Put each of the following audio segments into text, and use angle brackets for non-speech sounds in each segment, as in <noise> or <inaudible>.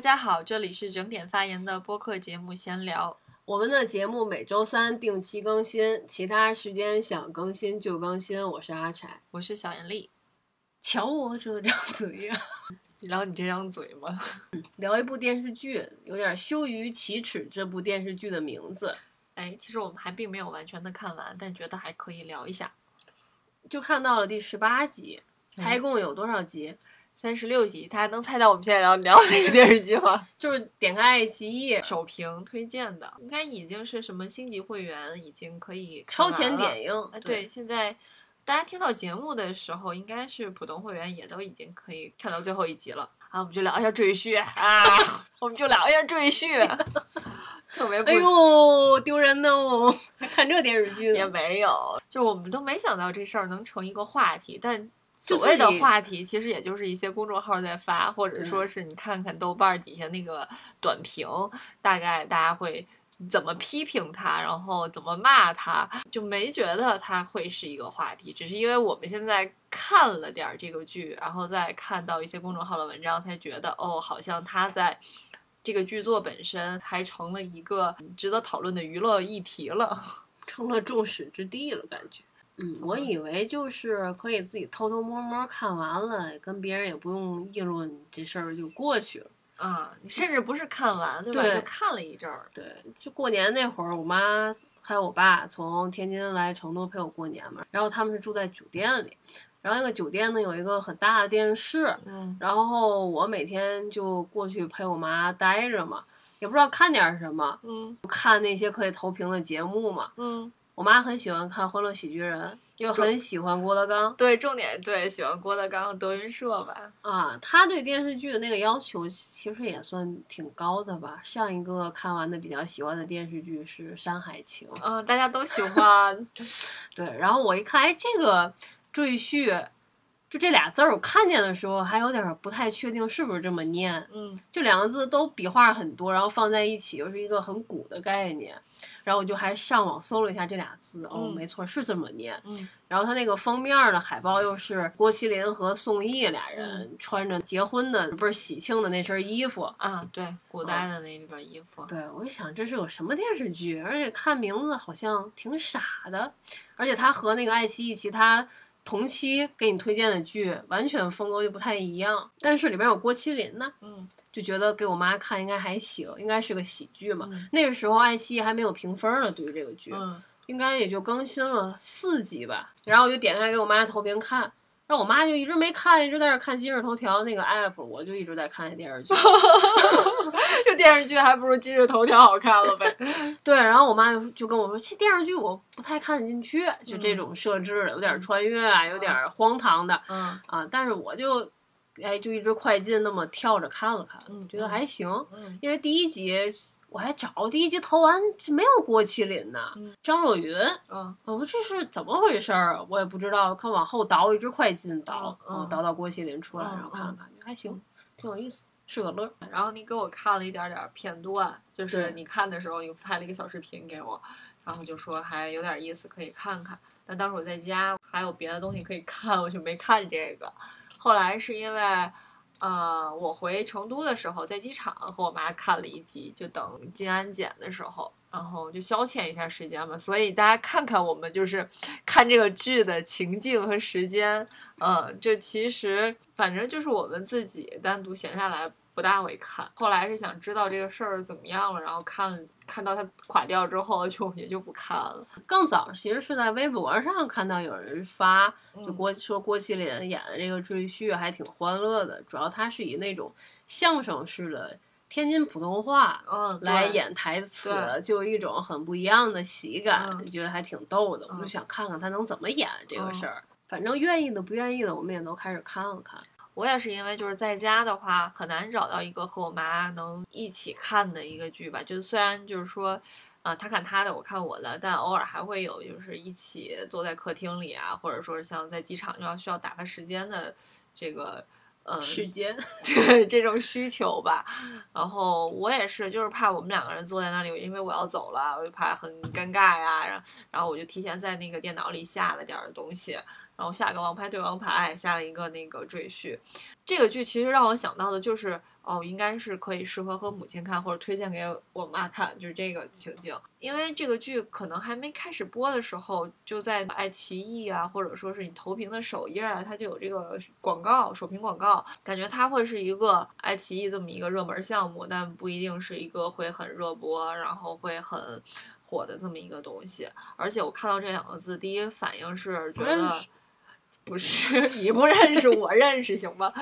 大家好，这里是整点发言的播客节目闲聊。我们的节目每周三定期更新，其他时间想更新就更新。我是阿柴，我是小严丽。瞧我这张嘴呀！<laughs> 聊你这张嘴吗？<laughs> 聊一部电视剧，有点羞于启齿。这部电视剧的名字，哎，其实我们还并没有完全的看完，但觉得还可以聊一下。就看到了第十八集，它一共有多少集？三十六集。大家能猜到我们现在要聊哪个电视剧吗？<laughs> 就是点开爱奇艺首屏推荐的，应该已经是什么星级会员，已经可以超前点映。对，现在大家听到节目的时候，应该是普通会员也都已经可以看到最后一集了。啊，我们就聊一下赘婿啊，<laughs> 我们就聊一下赘婿，特别哎呦丢人哦，还看这电视剧也没有，就我们都没想到这事儿能成一个话题，但。所谓的话题，其实也就是一些公众号在发，或者说是你看看豆瓣底下那个短评，大概大家会怎么批评他，然后怎么骂他，就没觉得他会是一个话题。只是因为我们现在看了点这个剧，然后再看到一些公众号的文章，才觉得哦，好像他在这个剧作本身还成了一个值得讨论的娱乐议题了，<laughs> 成了众矢之的了，感觉。嗯，我以为就是可以自己偷偷摸摸看完了，跟别人也不用议论，这事儿就过去了啊。你甚至不是看完，对吧？就看了一阵儿。对，就过年那会儿，我妈还有我爸从天津来成都陪我过年嘛。然后他们是住在酒店里，然后那个酒店呢有一个很大的电视，嗯，然后我每天就过去陪我妈待着嘛，也不知道看点什么，嗯，看那些可以投屏的节目嘛，嗯。我妈很喜欢看《欢乐喜剧人》，又很喜欢郭德纲。对，重点对喜欢郭德纲、德云社吧。啊，他对电视剧的那个要求其实也算挺高的吧。上一个看完的比较喜欢的电视剧是《山海情》。嗯，大家都喜欢。<laughs> 对，然后我一看，哎，这个赘婿。就这俩字儿，我看见的时候还有点不太确定是不是这么念。嗯，这两个字都笔画很多，然后放在一起又是一个很古的概念。然后我就还上网搜了一下这俩字，哦，没错，是这么念。嗯，然后它那个封面的海报又是郭麒麟和宋轶俩人穿着结婚的不是喜庆的那身衣服啊，对，古代的那个衣服。对，我就想这是有什么电视剧，而且看名字好像挺傻的，而且它和那个爱奇艺其他。同期给你推荐的剧完全风格就不太一样，但是里边有郭麒麟呢，嗯，就觉得给我妈看应该还行，应该是个喜剧嘛。那个时候爱奇艺还没有评分呢，对于这个剧，应该也就更新了四集吧。然后我就点开给我妈投屏看。然后我妈就一直没看，一直在那看今日头条那个 app，我就一直在看那电视剧。<laughs> <laughs> 这电视剧还不如今日头条好看了呗。<laughs> 对，然后我妈就就跟我说，这电视剧我不太看得进去，就这种设置有点穿越啊，有点荒唐的。嗯啊，但是我就哎就一直快进那么跳着看了看，觉得还行。嗯，因为第一集。我还找第一集投完没有郭麒麟呢，张若昀。嗯，我这是怎么回事儿？我也不知道。看往后倒，一直快进倒，嗯，倒到郭麒麟出来，然后看了看，觉得还行，挺有意思，是个乐。然后你给我看了一点点片段，就是你看的时候，你拍了一个小视频给我，然后就说还有点意思，可以看看。但当时我在家还有别的东西可以看，我就没看这个。后来是因为。呃，我回成都的时候，在机场和我妈看了一集，就等进安检的时候，然后就消遣一下时间嘛。所以大家看看我们就是看这个剧的情境和时间，嗯，就其实反正就是我们自己单独闲下来。不大会看，后来是想知道这个事儿怎么样了，然后看看到它垮掉之后，就也就不看了。更早其实是在微博上看到有人发，就郭说郭麒麟演的这个赘婿还挺欢乐的，主要他是以那种相声式的天津普通话来演台词，就有一种很不一样的喜感，觉得还挺逗的。我就想看看他能怎么演这个事儿。反正愿意的不愿意的，我们也都开始看了看。我也是因为就是在家的话很难找到一个和我妈能一起看的一个剧吧，就是虽然就是说，啊，她看她的，我看我的，但偶尔还会有就是一起坐在客厅里啊，或者说像在机场就要需要打发时间的这个。嗯，时间对这种需求吧，然后我也是，就是怕我们两个人坐在那里，因为我要走了，我就怕很尴尬呀。然后，然后我就提前在那个电脑里下了点东西，然后下个王牌对王牌，下了一个那个赘婿。这个剧其实让我想到的就是，哦，应该是可以适合和母亲看，或者推荐给我妈看，就是这个情境。因为这个剧可能还没开始播的时候，就在爱奇艺啊，或者说是你投屏的首页啊，它就有这个广告，首屏广告，感觉它会是一个爱奇艺这么一个热门项目，但不一定是一个会很热播，然后会很火的这么一个东西。而且我看到这两个字，第一反应是觉得。不是 <laughs> 你不认识，我认识，行吗？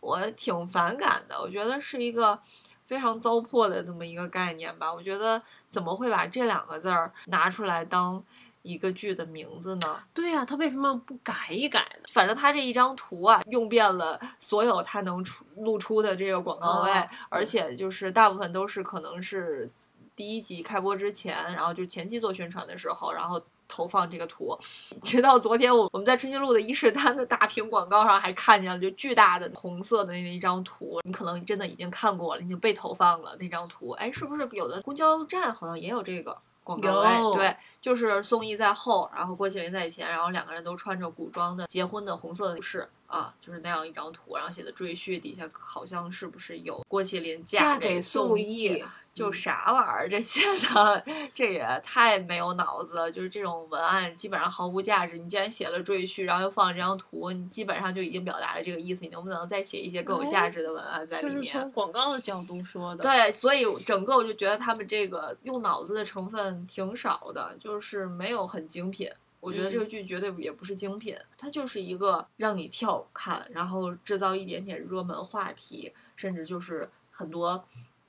我挺反感的，我觉得是一个非常糟粕的这么一个概念吧。我觉得怎么会把这两个字儿拿出来当一个剧的名字呢？对呀，他为什么不改一改呢？反正他这一张图啊，用遍了所有他能出露出的这个广告位，而且就是大部分都是可能是第一集开播之前，然后就前期做宣传的时候，然后。投放这个图，直到昨天我我们在春熙路的伊势丹的大屏广告上还看见了，就巨大的红色的那一张图，你可能真的已经看过了，已经被投放了那张图。哎，是不是有的公交站好像也有这个广告位？对，就是宋轶在后，然后郭麒麟在前，然后两个人都穿着古装的结婚的红色的服饰啊，就是那样一张图，然后写的赘婿，底下好像是不是有郭麒麟嫁给宋轶？就啥玩意儿这些的，这也太没有脑子了。就是这种文案基本上毫无价值。你既然写了赘婿，然后又放了这张图，你基本上就已经表达了这个意思。你能不能再写一些更有价值的文案在里面？从广告的角度说的。对，所以整个我就觉得他们这个用脑子的成分挺少的，就是没有很精品。我觉得这个剧绝对也不是精品，它就是一个让你跳看，然后制造一点点热门话题，甚至就是很多。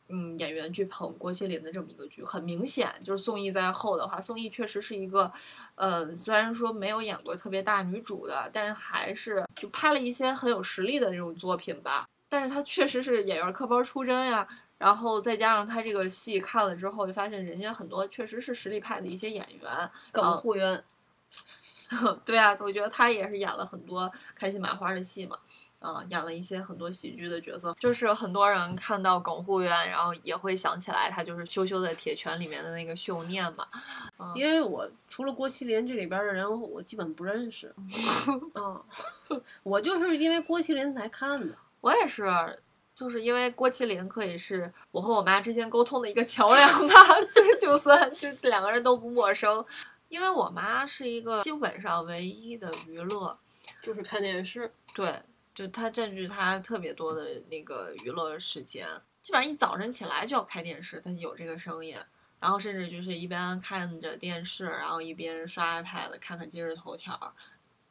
嗯，演员去捧郭麒麟的这么一个剧，很明显就是宋轶在后的话，宋轶确实是一个，呃，虽然说没有演过特别大女主的，但是还是就拍了一些很有实力的那种作品吧。但是她确实是演员科班出身呀，然后再加上她这个戏看了之后，就发现人家很多确实是实力派的一些演员，耿护渊，<laughs> 对啊，我觉得他也是演了很多开心麻花的戏嘛。嗯，演了一些很多喜剧的角色，就是很多人看到耿护院，然后也会想起来他就是羞羞的铁拳里面的那个秀念嘛。因为我除了郭麒麟这里边的人，我基本不认识。嗯，<laughs> 我就是因为郭麒麟才看的。我也是，就是因为郭麒麟可以是我和我妈之间沟通的一个桥梁吧，就就算就两个人都不陌生。因为我妈是一个基本上唯一的娱乐就是看电视，对。就他占据他特别多的那个娱乐时间，基本上一早晨起来就要开电视，他有这个声音，然后甚至就是一边看着电视，然后一边刷 iPad 看看今日头条，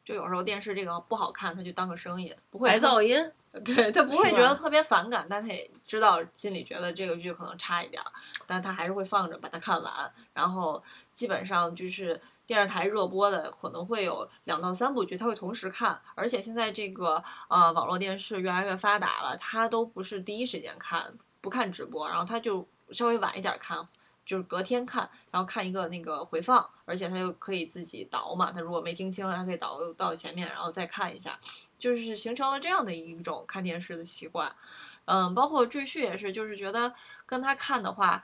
就有时候电视这个不好看，他就当个声音，不会白噪音，对他 <laughs> 不会觉得特别反感，但他也知道心里觉得这个剧可能差一点，但他还是会放着把它看完，然后基本上就是。电视台热播的可能会有两到三部剧，他会同时看，而且现在这个呃网络电视越来越发达了，他都不是第一时间看，不看直播，然后他就稍微晚一点看，就是隔天看，然后看一个那个回放，而且他又可以自己倒嘛，他如果没听清，他可以倒到前面，然后再看一下，就是形成了这样的一种看电视的习惯，嗯，包括赘婿也是，就是觉得跟他看的话。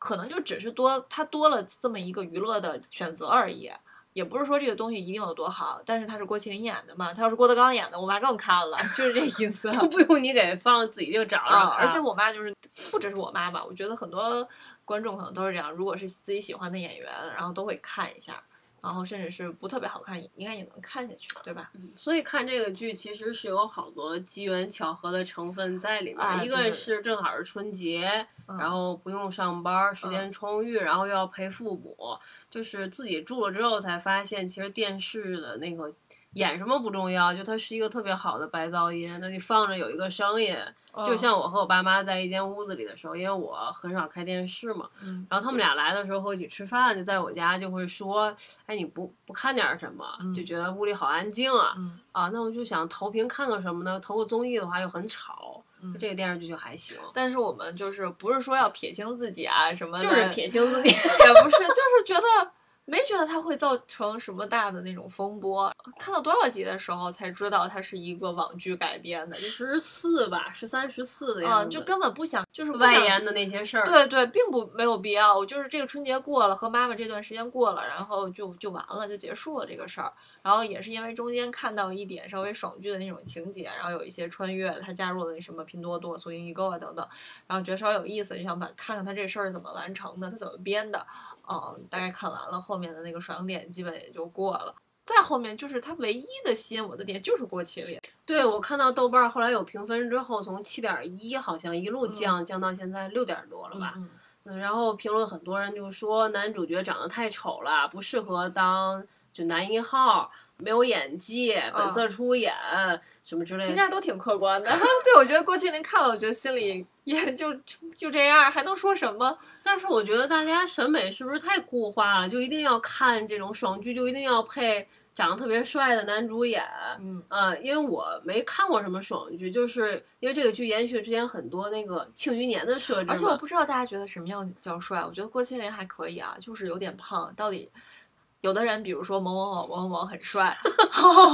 可能就只是多，他多了这么一个娱乐的选择而已，也不是说这个东西一定有多好。但是他是郭麒麟演的嘛，他要是郭德纲演的，我妈更看了，就是这意思。不用你给放，自己就找着。而且我妈就是，不只是我妈吧，我觉得很多观众可能都是这样。如果是自己喜欢的演员，然后都会看一下。然后甚至是不特别好看，应该也能看下去，对吧？嗯，所以看这个剧其实是有好多机缘巧合的成分在里面。一个是正好是春节，然后不用上班，时间充裕，然后又要陪父母，就是自己住了之后才发现，其实电视的那个演什么不重要，就它是一个特别好的白噪音，那你放着有一个声音。就像我和我爸妈在一间屋子里的时候，因为我很少开电视嘛，然后他们俩来的时候一起吃饭，就在我家就会说，哎，你不不看点什么，就觉得屋里好安静啊，啊，那我就想投屏看个什么呢？投个综艺的话又很吵，这个电视剧就还行。但是我们就是不是说要撇清自己啊什么，就是撇清自己，<laughs> 也不是，就是觉得。没觉得它会造成什么大的那种风波。看到多少集的时候才知道它是一个网剧改编的，十四吧，十三、十四的啊，样子。就根本不想，就是外延的那些事儿。对对，并不没有必要。我就是这个春节过了，和妈妈这段时间过了，然后就就完了，就结束了这个事儿。然后也是因为中间看到一点稍微爽剧的那种情节，然后有一些穿越，他加入了那什么拼多多、苏宁易购啊等等，然后觉得稍微有意思，就想把看看他这事儿怎么完成的，他怎么编的。嗯，大概看完了后面的那个爽点，基本也就过了。再后面就是他唯一的吸引我的点就是郭麒麟，对，我看到豆瓣儿后来有评分之后，从七点一好像一路降、降到现在六点多了吧。嗯嗯，然后评论很多人就说男主角长得太丑了，不适合当就男一号，没有演技，本色出演、什么之类的。评价都挺客观的。<laughs> 对，我觉得郭麒麟看了，我觉得心里也就就这样，还能说什么？但是我觉得大家审美是不是太固化了？就一定要看这种爽剧，就一定要配长得特别帅的男主演。嗯呃，因为我没看过什么爽剧，就是因为这个剧延续了之前很多那个《庆余年》的设置。而且我不知道大家觉得什么样叫帅，我觉得郭麒麟还可以啊，就是有点胖。到底有的人，比如说某某某某某某很帅，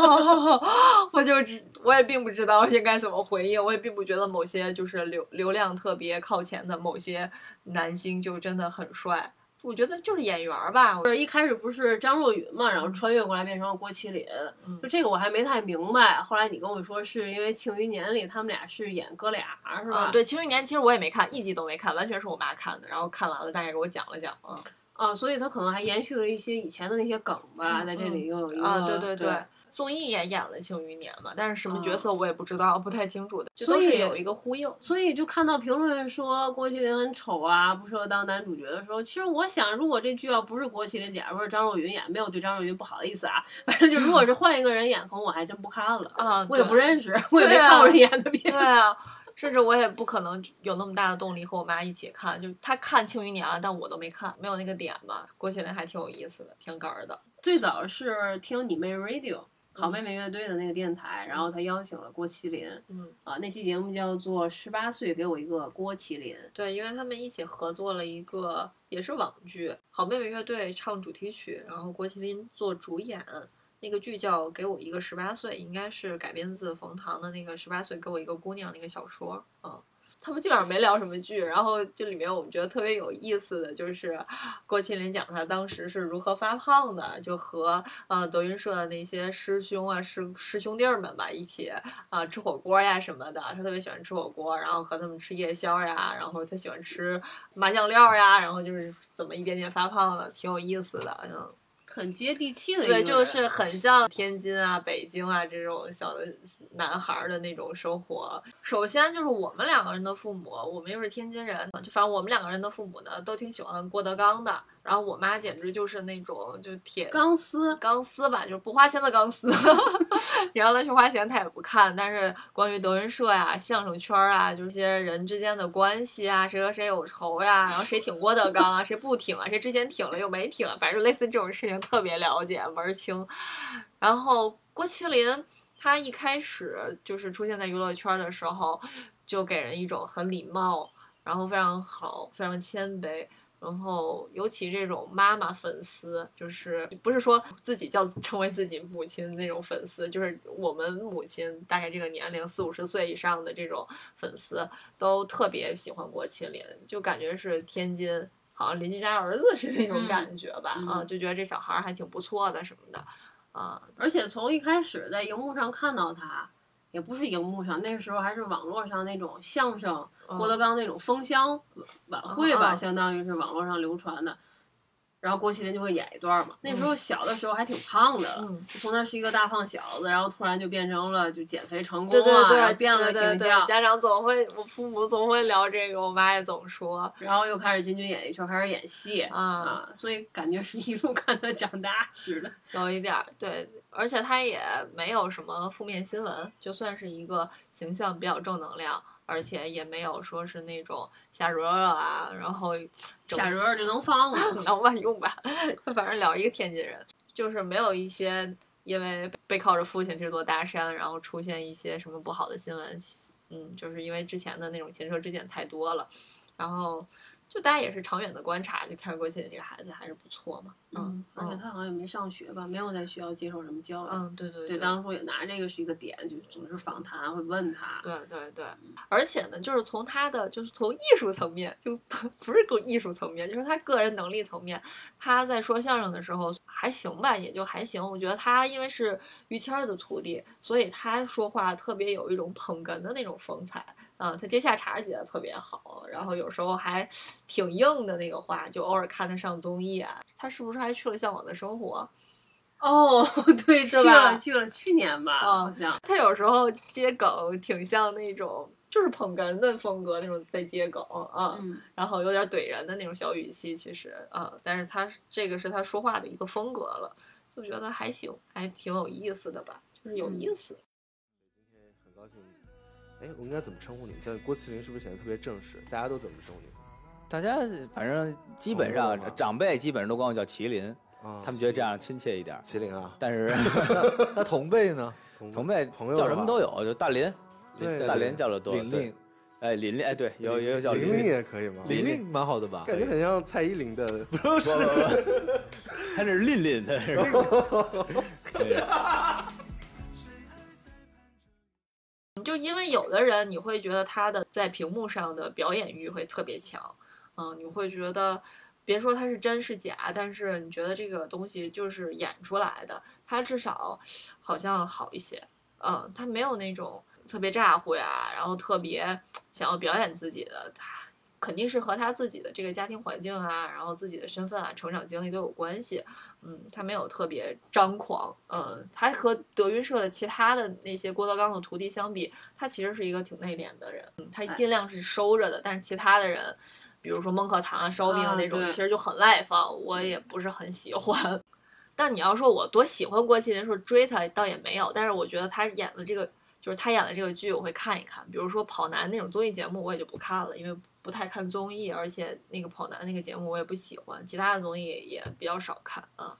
<laughs> 我就知我也并不知道应该怎么回应，我也并不觉得某些就是流流量特别靠前的某些男星就真的很帅。我觉得就是演员儿吧，就是一开始不是张若昀嘛，然后穿越过来变成了郭麒麟，嗯就这个我还没太明白。后来你跟我说是因为《庆余年》里他们俩是演哥俩，是吧？啊，对，《庆余年》其实我也没看，一集都没看，完全是我妈看的，然后看完了大概给我讲了讲，嗯。啊，所以他可能还延续了一些以前的那些梗吧，嗯在这里又有一个啊，对对对，综艺也演了《庆余年》嘛，但是什么角嗯色我也不知道，不太清楚的，<laughs> 所以有一个呼应。所以就看到评论说郭麒麟很丑啊，不适合当男主角的时候，其实我想，如果这剧要不是郭麒麟，假如是张若昀演，没有对张若昀不好意思啊，<laughs> 反正就如果是换一个人演，可能我还真不看了，啊，我也不认识，我也没看过人演的片对啊，甚至我也不可能有那么大的动力和我妈一起看，就她看《庆余年》了，但我都没看，没有那个点吧。郭麒麟还挺有意思的，挺哏儿的。最早是听你妹 Radio 好嗯妹妹乐队的那个电台，然后他邀请了郭麒麟，嗯，啊，那期节目叫做《十八岁给我一个郭麒麟》，对，因为他们一起合作了一个也是网剧，好妹妹乐队唱主题曲，然后郭麒麟做主演。那个剧叫《给我一个十八岁》，应该是改编自冯唐的那个《十八岁给我一个姑娘》那个小说。嗯，他们基本上没聊什么剧，然后这里面我们觉得特别有意思的就是郭麒麟讲他当时是如何发胖的，就和呃德云社的那些师兄啊师师兄弟们吧一起啊、吃火锅呀什么的，他特别喜欢吃火锅，然后和他们吃夜宵呀，然后他喜欢吃麻酱料呀，然后就是怎么一点点发胖的，挺有意思的，嗯。很接地气的一个对，就是很像天津啊、北京啊这种小的男孩儿的那种生活。首先就是我们两个人的父母，我们又是天津人，就反正我们两个人的父母呢，都挺喜欢郭德纲的。然后我妈简直就是那种就铁钢丝，钢丝吧，就是不花钱的钢丝。<laughs> 你让她去花钱，她也不看。但是关于德云社呀、相声圈儿啊，就是些人之间的关系啊，谁和谁有仇呀，然后谁挺郭德纲啊，谁不挺啊，谁之前挺了又没挺啊，反正类似这种事情特别了解门儿清。然后郭麒麟他一开始就是出现在娱乐圈的时候，就给人一种很礼貌，然后非常好，非常谦卑。然后，尤其这种妈妈粉丝，就是不是说自己叫成为自己母亲那种粉丝，就是我们母亲大概这个年龄四五十岁以上的这种粉丝，都特别喜欢郭麒麟，就感觉是天津好像邻居家儿子是那种嗯感觉吧，嗯啊，就觉得这小孩儿还挺不错的什么的，啊，而且从一开始在荧幕上看到他，也不是荧幕上，那时候还是网络上那种相声，郭德嗯纲那种封箱晚会吧，相当于是网络上流传的。然后郭麒麟就会演一段嘛。那时候小的时候还挺胖的，嗯就从那是一个大胖小子，然后突然就变成了就减肥成功对对啊，然后对，变了对对对形象，家长总会，我父母总会聊这个，我妈也总说，然后又开始进军演艺圈，开始演戏啊，啊，所以感觉是一路看他长大似的。有一点儿对，而且他也没有什么负面新闻，就算是一个形象比较正能量，而且也没有说是那种瞎惹惹啊，然后整瞎惹惹就能放了。<laughs> 能万用吧，反正聊一个天津人，就是没有一些因为背靠着父亲这座大山，然后出现一些什么不好的新闻，嗯，就是因为之前的那种前车之鉴太多了，然后。就大家也是长远的观察，就看郭麒麟这个孩子还是不错嘛。嗯，而且他好像也没上学吧，没有在学校接受什么教育。嗯，对对对，当初也拿这个是一个点，就总是访谈会问他。对对对，而且呢，就是从他的就是从艺术层面，就不是够艺术层面，就是他个人能力层面，他在说相声的时候还行吧，也就还行。我觉得他因为是于谦儿的徒弟，所以他说话特别有一种捧哏的那种风采。嗯，他接下茬接的特别好，然后有时候还挺硬的那个话，就偶尔看他上综艺啊。他是不是还去了《向往的生活》？哦，<laughs> 对，去了去了，去年吧，好像。他有时候接梗挺像那种，就是捧哏的风格那种在接梗啊，然后有点怼人的那种小语气，其实啊，但是他这个是他说话的一个风格了，就觉得还行，还挺有意思的吧，就是有意思。哎，我应该怎么称呼你？叫郭麒麟是不是显得特别正式？大家都怎么称呼你？大家反正基本上长辈基本上都管我叫麒麟，他们觉得这样亲切一点。麒麟啊，但是 <laughs> 那同辈呢？同辈朋友叫什么都有，就大林，对大林叫的多。琳琳，哎，琳琳，哎，对，有也有叫琳琳也可以吗？琳琳蛮好的吧？感觉很像蔡依林的，不是？<laughs> 他这是琳琳的是吧？<laughs> 因为有的人，你会觉得他的在屏幕上的表演欲会特别强，嗯，你会觉得，别说他是真是假，但是你觉得这个东西就是演出来的，他至少好像好一些，嗯，他没有那种特别咋呼呀，然后特别想要表演自己的。肯定是和他自己的这个家庭环境啊，然后自己的身份啊、成长经历都有关系。嗯，他没有特别张狂。嗯，他和德云社的其他的那些郭德纲的徒弟相比，他其实是一个挺内敛的人。嗯，他尽量是收着的。但是其他的人，比如说孟鹤堂啊、烧饼那种，其实就很外放，我也不是很喜欢。<laughs> 但你要说我多喜欢郭麒麟，说追他倒也没有。但是我觉得他演的这个，就是他演的这个剧，我会看一看。比如说跑男那种综艺节目，我也就不看了，因为。不太看综艺，而且那个跑男那个节目我也不喜欢，其他的综艺也比较少看啊。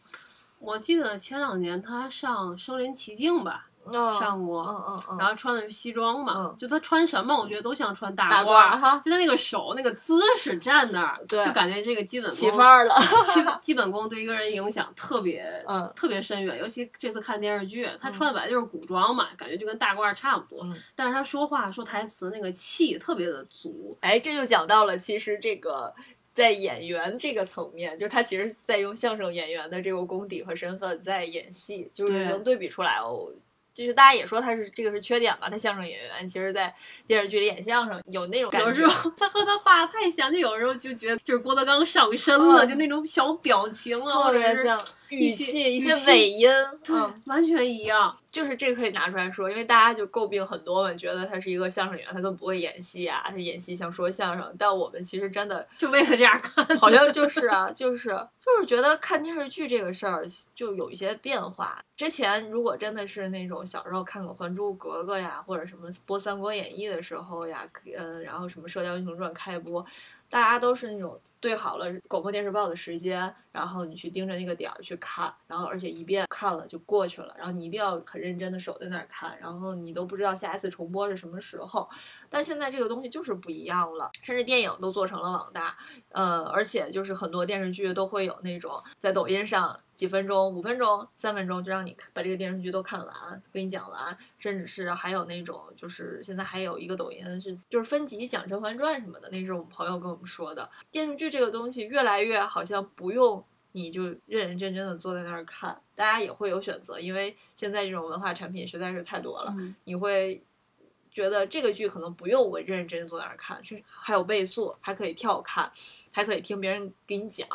我记得前两年他上《声临其境》吧。上过，嗯嗯嗯，然后穿的是西装嘛，就他穿什么，我觉得都像穿大褂哈，就他那个手那个姿势站那儿，对，就感觉这个基本起范儿了。<laughs> 基 <laughs> 基本功对一个人影响特别，嗯，特别深远。尤其这次看电视剧，他穿的本来就是古装嘛，感觉就跟大褂差不多，但是他说话说台词那个气特别的足。哎，这就讲到了，其实这个在演员这个层面，就是他其实在用相声演员的这个功底和身份在演戏，就是能对比出来哦。就是大家也说他是这个是缺点吧，他相声演员，其实，在电视剧里演相声有那种感觉。有时候他和他爸太像，就有时候就觉得就是郭德纲上身了，就那种小表情啊，特别像语气一些尾音，对，完全一样。就是这个可以拿出来说，因为大家就诟病很多嘛，觉得他是一个相声演员，他更不会演戏啊，他演戏像说相声。但我们其实真的就为了这样看，好像就是啊，就是就是觉得看电视剧这个事儿就有一些变化。之前如果真的是那种小时候看个《还珠格格》呀，或者什么播《三国演义》的时候呀，嗯，然后什么《射雕英雄传》开播，大家都是那种。对好了广播电视报的时间，然后你去盯着那个点儿去看，然后而且一遍看了就过去了，然后你一定要很认真的守在那儿看，然后你都不知道下一次重播是什么时候。但现在这个东西就是不一样了，甚至电影都做成了网大，呃，而且就是很多电视剧都会有那种在抖音上。几分钟、五分钟、三分钟就让你把这个电视剧都看完，跟你讲完，甚至是还有那种，就是现在还有一个抖音是就是分级讲《甄嬛传》什么的那是我们朋友跟我们说的，电视剧这个东西越来越好像不用你就认认真真的坐在那儿看，大家也会有选择，因为现在这种文化产品实在是太多了，你会觉得这个剧可能不用我认认真真坐在那儿看，是还有倍速，还可以跳看，还可以听别人给你讲。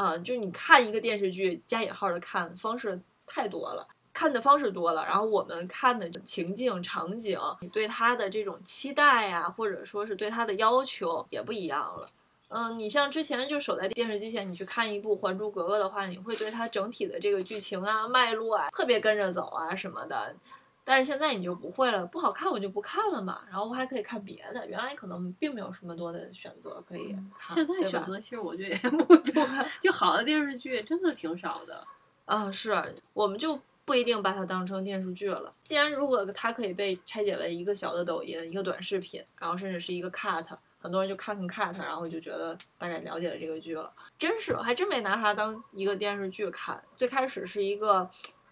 嗯，就是你看一个电视剧加引号的看方式太多了，看的方式多了，然后我们看的情境场景，你对他的这种期待呀，或者说是对他的要求也不一样了。嗯，你像之前就守在电视机前，你去看一部《还珠格格》的话，你会对它整体的这个剧情啊、脉络啊特别跟着走啊什么的。但是现在你就不会了，不好看我就不看了嘛，然后我还可以看别的。原来可能并没有什么多的选择可以看，现在选择其实我觉得也不多，<laughs> 就好的电视剧真的挺少的。啊，是，我们就不一定把它当成电视剧了。既然如果它可以被拆解为一个小的抖音、一个短视频，然后甚至是一个 cut，很很多人就看看 cut，然后就觉得大概了解了这个剧了。真是，我还真没拿它当一个电视剧看。最开始是一个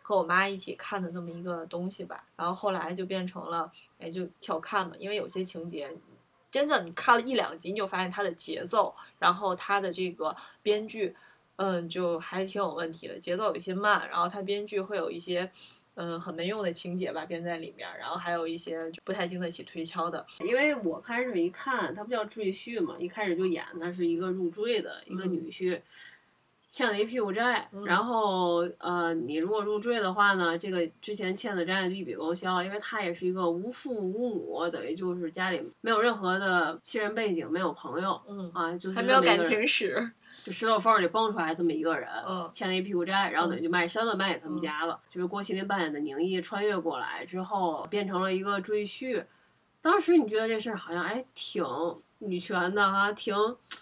和我妈一起看的这么一个东西吧，然后后来就变成了，哎，就跳看嘛。因为有些情节，真的你看了一两集，你就发现它的节奏，然后它的这个编剧，嗯，就还挺有问题的，节奏有些慢，然后它编剧会有一些。嗯，很没用的情节吧编在里面，然后还有一些不太经得起推敲的。因为我开始一看，它不叫赘婿嘛，一开始就演的是一个入赘的一个女婿，欠了一屁股债。然后呃，你如果入赘的话呢，这个之前欠的债就一笔勾销，因为他也是一个无父无母，等于就是家里没有任何的亲人背景，没有朋友，嗯啊，就是还没有感情史。就石头缝里蹦出来这么一个人，欠了一屁股债，然后等于就卖身了，卖给他们家了。就是郭麒麟扮演的宁毅穿越过来之后，变成了一个赘婿。当时你觉得这事儿好像哎挺。女权的哈，挺，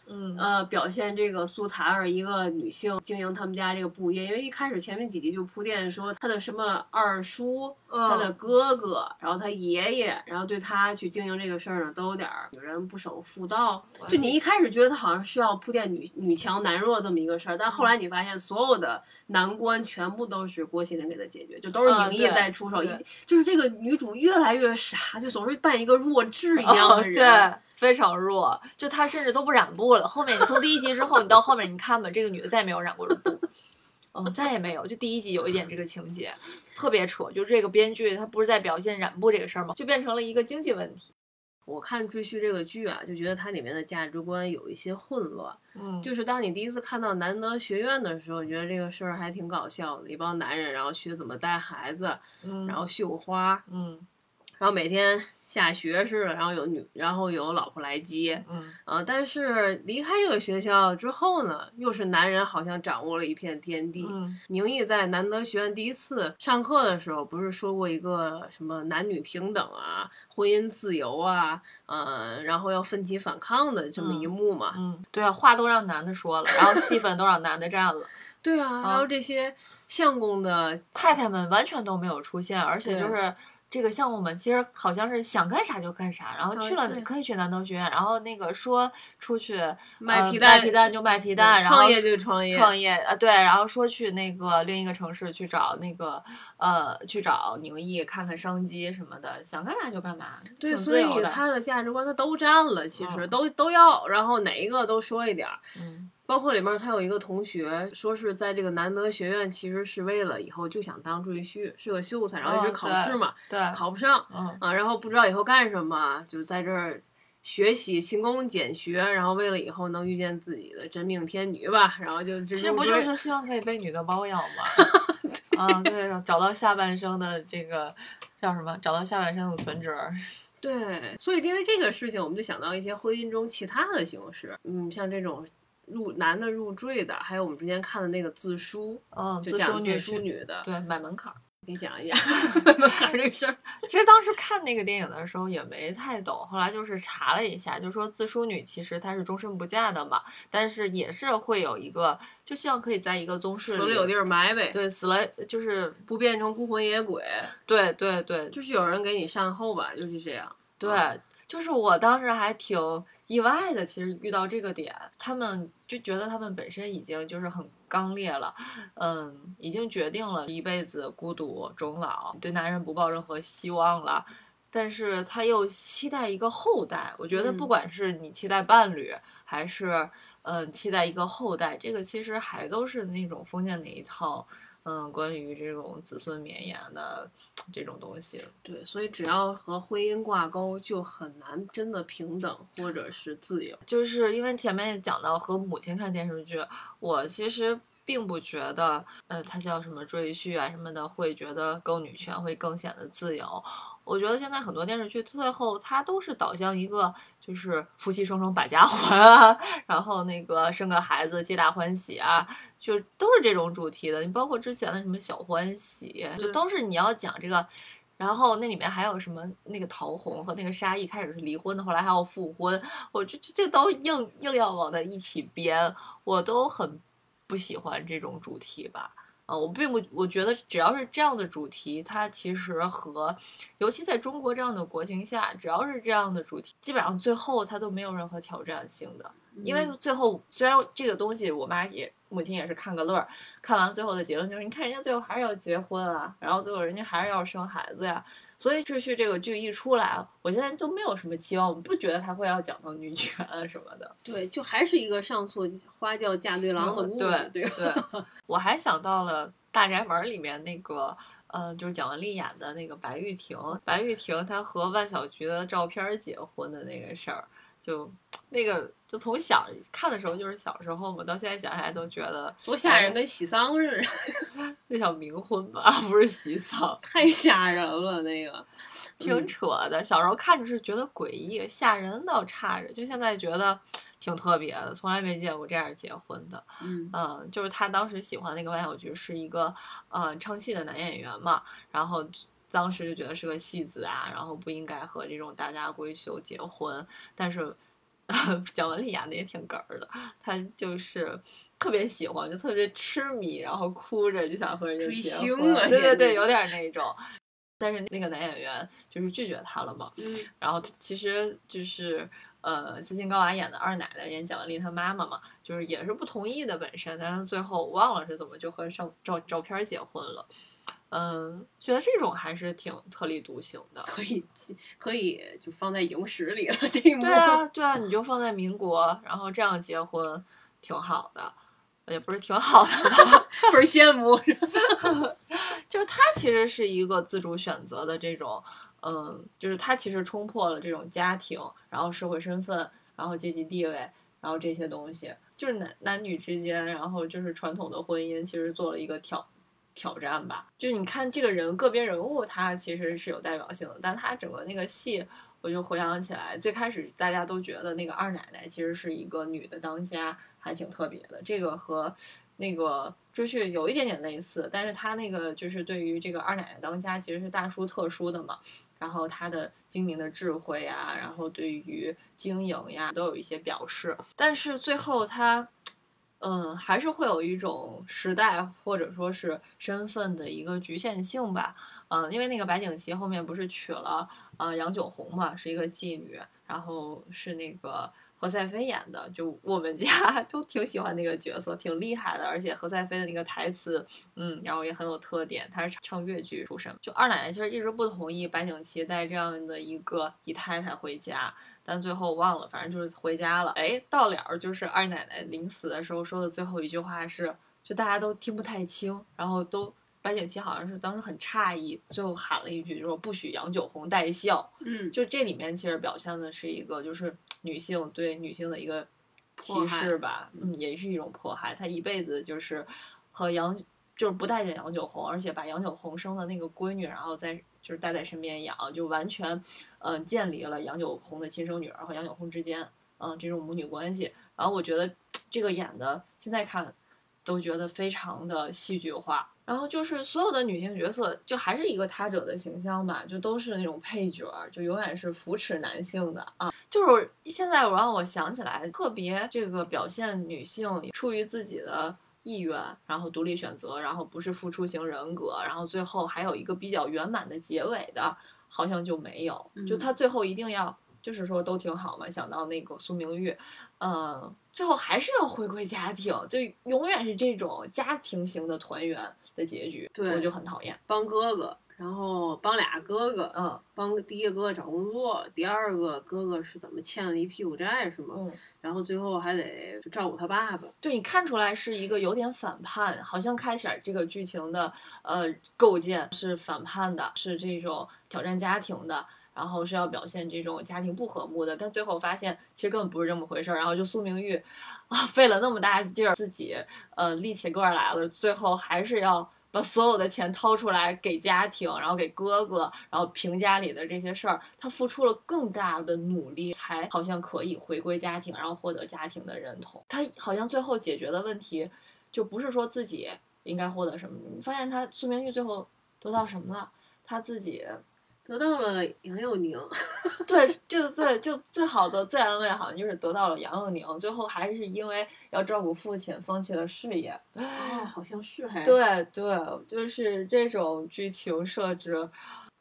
嗯呃，表现这个苏塔尔一个女性经营他们家这个布业，因为一开始前面几集就铺垫说她的什么二叔，她的哥哥，然后她爷爷，然后对她去经营这个事儿呢，都有点女人不守妇道。就你一开始觉得她好像需要铺垫女女强男弱这么一个事儿，但后来你发现所有的难关全部都是郭麒麟给她解决，就都是宁毅在出手，就是这个女主越来越傻，就总是扮一个弱智一样的人。非常弱，就她甚至都不染布了。后面你从第一集之后，你到后面你看吧，这个女的再也没有染过布，嗯，再也没有。就第一集有一点这个情节，特别扯。就这个编剧他不是在表现染布这个事儿吗？就变成了一个经济问题。我看《赘婿》这个剧啊，就觉得它里面的价值观有一些混乱。嗯，就是当你第一次看到南德学院的时候，你觉得这个事儿还挺搞笑的，一帮男人然后学怎么带孩子，嗯，然后绣花，嗯。然后每天下学似的，然后有女，然后有老婆来接，嗯，啊，但是离开这个学校之后呢，又是男人好像掌握了一片天地。嗯，宁毅在南德学院第一次上课的时候，不是说过一个什么男女平等啊，婚姻自由啊，嗯，然后要奋起反抗的这么一幕嘛？嗯，对啊，话都让男的说了，然后戏份都让男的占了。<laughs> 对啊，然后这些相公的太太们完全都没有出现，而且就是。这个项目们其实好像是想干啥就干啥，然后去了可以去南通学院，然后那个说出去卖皮蛋，皮蛋就卖皮蛋，然后创业就创业，创业啊对，然后说去那个另一个城市去找那个呃去找宁毅看看商机什么的，想干嘛就干嘛，对，所以他的价值观他都占了，其实都都要，然后哪一个都说一点儿，嗯。包括里面他有一个同学说是在这个南德学院，其实是为了以后就想当赘婿，是个秀才，然后一直考试嘛，对，考不上，啊，然后不知道以后干什么，就在这儿学习勤工俭学，然后为了以后能遇见自己的真命天女吧，然后就其实不就是希望可以被女的包养吗？<laughs> 啊，对，找到下半生的这个叫什么？找到下半生的存折。<laughs> 对，所以因为这个事情，我们就想到一些婚姻中其他的形式，嗯，像这种。入男的入赘的，还有我们之前看的那个自书，嗯，就讲自书女的，对，买门槛儿，给你讲一讲 <laughs> 买门槛儿这事儿。<laughs> 其实当时看那个电影的时候也没太懂，后来就是查了一下，就说自书女其实她是终身不嫁的嘛，但是也是会有一个，就希望可以在一个宗室死了有地儿埋呗，对，死了就是不变成孤魂野鬼，对对对，就是有人给你善后吧，就是这样。对，就是我当时还挺。意外的，其实遇到这个点，他们就觉得他们本身已经就是很刚烈了，嗯，已经决定了一辈子孤独终老，对男人不抱任何希望了。但是他又期待一个后代，我觉得不管是你期待伴侣，还是嗯期待一个后代，这个其实还都是那种封建那一套。嗯，关于这种子孙绵延的这种东西，对，所以只要和婚姻挂钩，就很难真的平等或者是自由。就是因为前面讲到和母亲看电视剧，我其实。并不觉得，呃，他叫什么赘婿啊什么的，会觉得更女权，会更显得自由。我觉得现在很多电视剧最后它都是导向一个，就是夫妻双双把家还啊，<laughs> 然后那个生个孩子皆大欢喜啊，就都是这种主题的。你包括之前的什么小欢喜，就都是你要讲这个。然后那里面还有什么那个陶虹和那个沙溢开始是离婚的，后来还要复婚，我这这都硬硬要往在一起编，我都很。不喜欢这种主题吧，呃，我并不，我觉得只要是这样的主题，它其实和，尤其在中国这样的国情下，只要是这样的主题，基本上最后它都没有任何挑战性的。因为最后虽然这个东西，我妈也母亲也是看个乐儿，看完最后的结论就是，你看人家最后还是要结婚啊，然后最后人家还是要生孩子呀。所以《秩序》这个剧一出来，我现在都没有什么期望，我不觉得他会要讲到女权啊什么的。对，就还是一个上错花轿嫁对郎的故事。对对，我还想到了《大宅门》里面那个，嗯，就是蒋雯丽演的那个白玉婷，白玉婷她和万小菊的照片结婚的那个事儿，就。那个就从小看的时候就是小时候嘛，到现在想起来都觉得多吓人，跟喜丧似的。<laughs> 那叫冥婚吧，<laughs> 不是喜丧，太吓人了那个，挺扯的。小时候看着是觉得诡异，吓人倒差着，就现在觉得挺特别的，从来没见过这样结婚的。嗯嗯，就是他当时喜欢那个万小菊是一个呃唱戏的男演员嘛，然后当时就觉得是个戏子啊，然后不应该和这种大家闺秀结婚，但是。蒋雯丽演的也挺哏儿的，她就是特别喜欢，就特别痴迷，然后哭着就想和人追星啊，对对对，有点那种。但是那个男演员就是拒绝她了嘛。嗯。然后其实就是呃，斯琴高娃演的二奶奶演蒋雯丽她妈妈嘛，就是也是不同意的本身，但是最后忘了是怎么就和照照照片结婚了。嗯，觉得这种还是挺特立独行的，可以可以就放在影史里了。这一幕，对啊，<laughs> 对啊，你就放在民国，然后这样结婚挺好的，也不是挺好的吧？<laughs> 倍儿羡慕。<laughs> 就是他其实是一个自主选择的这种，嗯，就是他其实冲破了这种家庭，然后社会身份，然后阶级地位，然后这些东西，就是男男女之间，然后就是传统的婚姻，其实做了一个挑。挑战吧，就你看这个人个别人物，他其实是有代表性的，但他整个那个戏，我就回想起来，最开始大家都觉得那个二奶奶其实是一个女的当家，还挺特别的。这个和那个追剧有一点点类似，但是他那个就是对于这个二奶奶当家，其实是大书特书的嘛。然后他的精明的智慧啊，然后对于经营呀，都有一些表示。但是最后他。嗯，还是会有一种时代或者说是身份的一个局限性吧。嗯，因为那个白景琦后面不是娶了呃杨九红嘛，是一个妓女，然后是那个何赛飞演的，就我们家 <laughs> 都挺喜欢那个角色，挺厉害的。而且何赛飞的那个台词，嗯，然后也很有特点，他是唱越剧出身。就二奶奶其实一直不同意白景琦带这样的一个姨太太回家。但最后忘了，反正就是回家了。哎，到了就是二奶奶临死的时候说的最后一句话是，就大家都听不太清，然后都白景琦好像是当时很诧异，最后喊了一句，就说不许杨九红带笑。嗯，就这里面其实表现的是一个就是女性对女性的一个歧视吧，嗯，也是一种迫害。她一辈子就是和杨就是不待见杨九红，而且把杨九红生的那个闺女，然后再。就是带在身边养，就完全，嗯，建立了杨九红的亲生女儿和杨九红之间，嗯，这种母女关系。然后我觉得这个演的，现在看都觉得非常的戏剧化。然后就是所有的女性角色，就还是一个他者的形象吧，就都是那种配角，就永远是扶持男性的啊。就是现在我让我想起来，特别这个表现女性出于自己的。意愿，然后独立选择，然后不是付出型人格，然后最后还有一个比较圆满的结尾的，好像就没有。就他最后一定要，就是说都挺好嘛。想到那个苏明玉，嗯，最后还是要回归家庭，就永远是这种家庭型的团圆的结局，我就很讨厌。帮哥哥。然后帮俩哥哥，嗯，帮第一个哥哥找工作，第二个哥哥是怎么欠了一屁股债是吗？嗯，然后最后还得照顾他爸爸。对你看出来是一个有点反叛，好像开始这个剧情的呃构建是反叛的，是这种挑战家庭的，然后是要表现这种家庭不和睦的，但最后发现其实根本不是这么回事儿。然后就苏明玉啊，费了那么大劲儿，自己呃立起个儿来了，最后还是要。把所有的钱掏出来给家庭，然后给哥哥，然后凭家里的这些事儿，他付出了更大的努力，才好像可以回归家庭，然后获得家庭的认同。他好像最后解决的问题，就不是说自己应该获得什么。你发现他苏明玉最后得到什么了？他自己得到了杨佑宁，<laughs> 对，就最就最好的最安慰好像就是得到了杨佑宁，最后还是因为要照顾父亲，放弃了事业。哦，好像是还对对，就是这种剧情设置，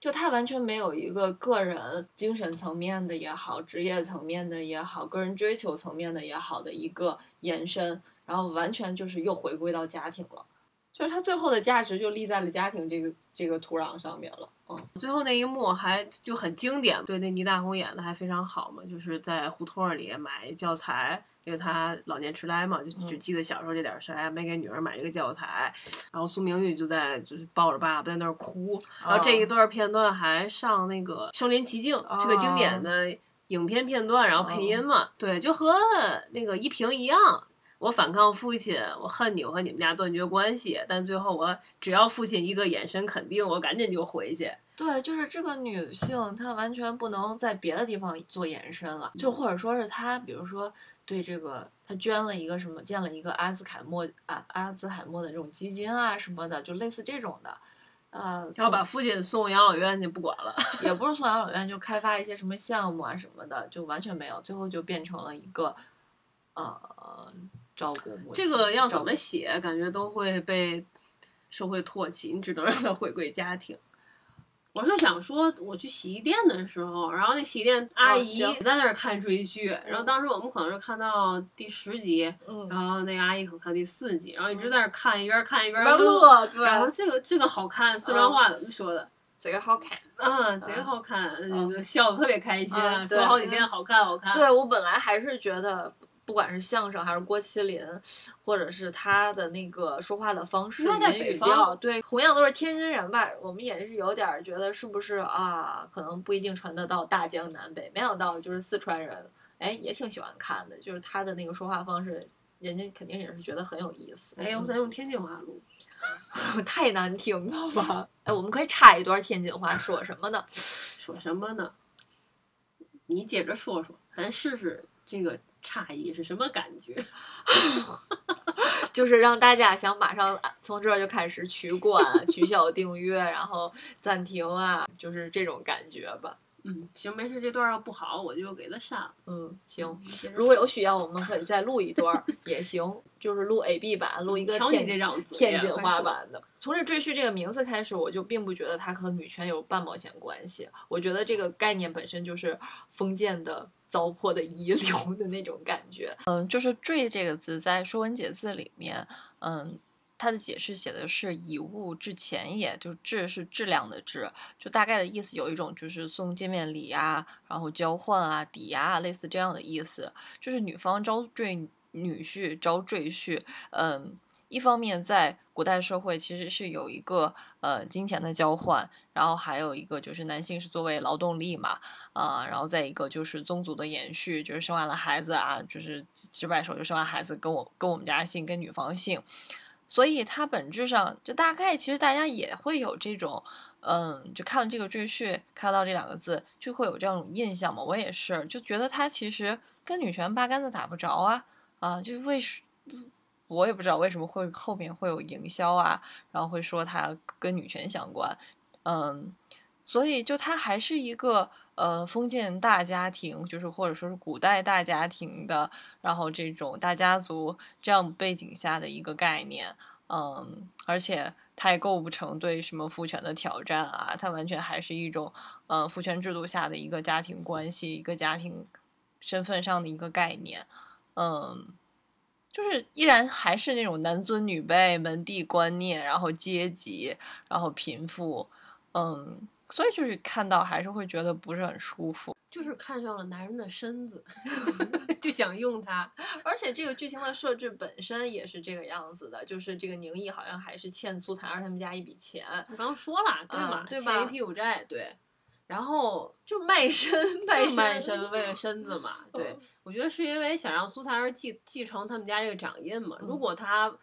就他完全没有一个个人精神层面的也好，职业层面的也好，个人追求层面的也好的一个延伸，然后完全就是又回归到家庭了。就是他最后的价值就立在了家庭这个这个土壤上面了，嗯，最后那一幕还就很经典，对，那倪大红演的还非常好嘛，就是在胡同里买教材，因为他老年痴呆嘛，就只记得小时候这点事儿，没给女儿买这个教材，然后苏明玉就在就是抱着爸爸在那儿哭，然后这一段片段还上那个《身临其境》这个经典的影片片段，然后配音嘛，对，就和那个依萍一样。我反抗父亲，我恨你，我和你们家断绝关系。但最后，我只要父亲一个眼神肯定，我赶紧就回去。对，就是这个女性，她完全不能在别的地方做延伸了。就或者说是她，比如说对这个，她捐了一个什么，建了一个阿兹海默啊阿兹海默的这种基金啊什么的，就类似这种的。呃，然后把父亲送养老院去不管了，也 <laughs> 不是送养老院，就开发一些什么项目啊什么的，就完全没有。最后就变成了一个，呃。照顾这个要怎么写，感觉都会被社会唾弃。你只能 <laughs> 让他回归家庭。我是想说，我去洗衣店的时候，然后那洗衣店阿姨在那儿看追剧，然后当时我们可能是看到第十集，然后那个阿姨可能看第四集，然后一直在那看，一边看一边乐。对，然后这个这个好看，四川话怎么说的？这个好看，嗯，这个好看，笑的特别开心，说好几天好看好看。对我本来还是觉得。不管是相声还是郭麒麟，或者是他的那个说话的方式、在语调，对，同样都是天津人吧，我们也是有点觉得是不是啊？可能不一定传得到大江南北。没想到就是四川人，哎，也挺喜欢看的，就是他的那个说话方式，人家肯定也是觉得很有意思。哎，我咱用天津话录，<laughs> 太难听了吧？哎，我们可以插一段天津话，说什么呢？说什么呢？你接着说说，咱试试这个。诧异是什么感觉？<laughs> 就是让大家想马上从这儿就开始取关、取消订阅，然后暂停啊，就是这种感觉吧。嗯，行，没事，这段要不好我就给它删了。嗯，行，如果有需要，我们可以再录一段也行，就是录 A B 版，录一个天天津话版的。从这《赘婿》这个名字开始，我就并不觉得它和女权有半毛钱关系。我觉得这个概念本身就是封建的。糟粕的遗留的那种感觉，嗯，就是“坠”这个字在《说文解字》里面，嗯，它的解释写的是“以物质钱也”，就是“质”是质量的“质”，就大概的意思有一种就是送见面礼啊，然后交换啊、抵押啊，类似这样的意思，就是女方招赘女婿，招赘婿，嗯。一方面，在古代社会其实是有一个呃金钱的交换，然后还有一个就是男性是作为劳动力嘛，啊，然后再一个就是宗族的延续，就是生完了孩子啊，就是直白说就生完孩子跟我跟我们家姓跟女方姓，所以它本质上就大概其实大家也会有这种嗯，就看了这个赘婿，看到这两个字就会有这种印象嘛。我也是就觉得他其实跟女权八竿子打不着啊啊，就为。我也不知道为什么会后面会有营销啊，然后会说它跟女权相关，嗯，所以就它还是一个呃封建大家庭，就是或者说是古代大家庭的，然后这种大家族这样背景下的一个概念，嗯，而且它也构不成对什么父权的挑战啊，它完全还是一种呃父权制度下的一个家庭关系，一个家庭身份上的一个概念，嗯。就是依然还是那种男尊女卑、门第观念，然后阶级，然后贫富，嗯，所以就是看到还是会觉得不是很舒服，就是看上了男人的身子，<laughs> 就想用它。而且这个剧情的设置本身也是这个样子的，就是这个宁毅好像还是欠苏檀儿他们家一笔钱，我刚说了，对吧？欠一屁股债，对。然后就卖身，卖身卖身为了身子嘛。<laughs> 对，我觉得是因为想让苏三儿继继承他们家这个掌印嘛。如果他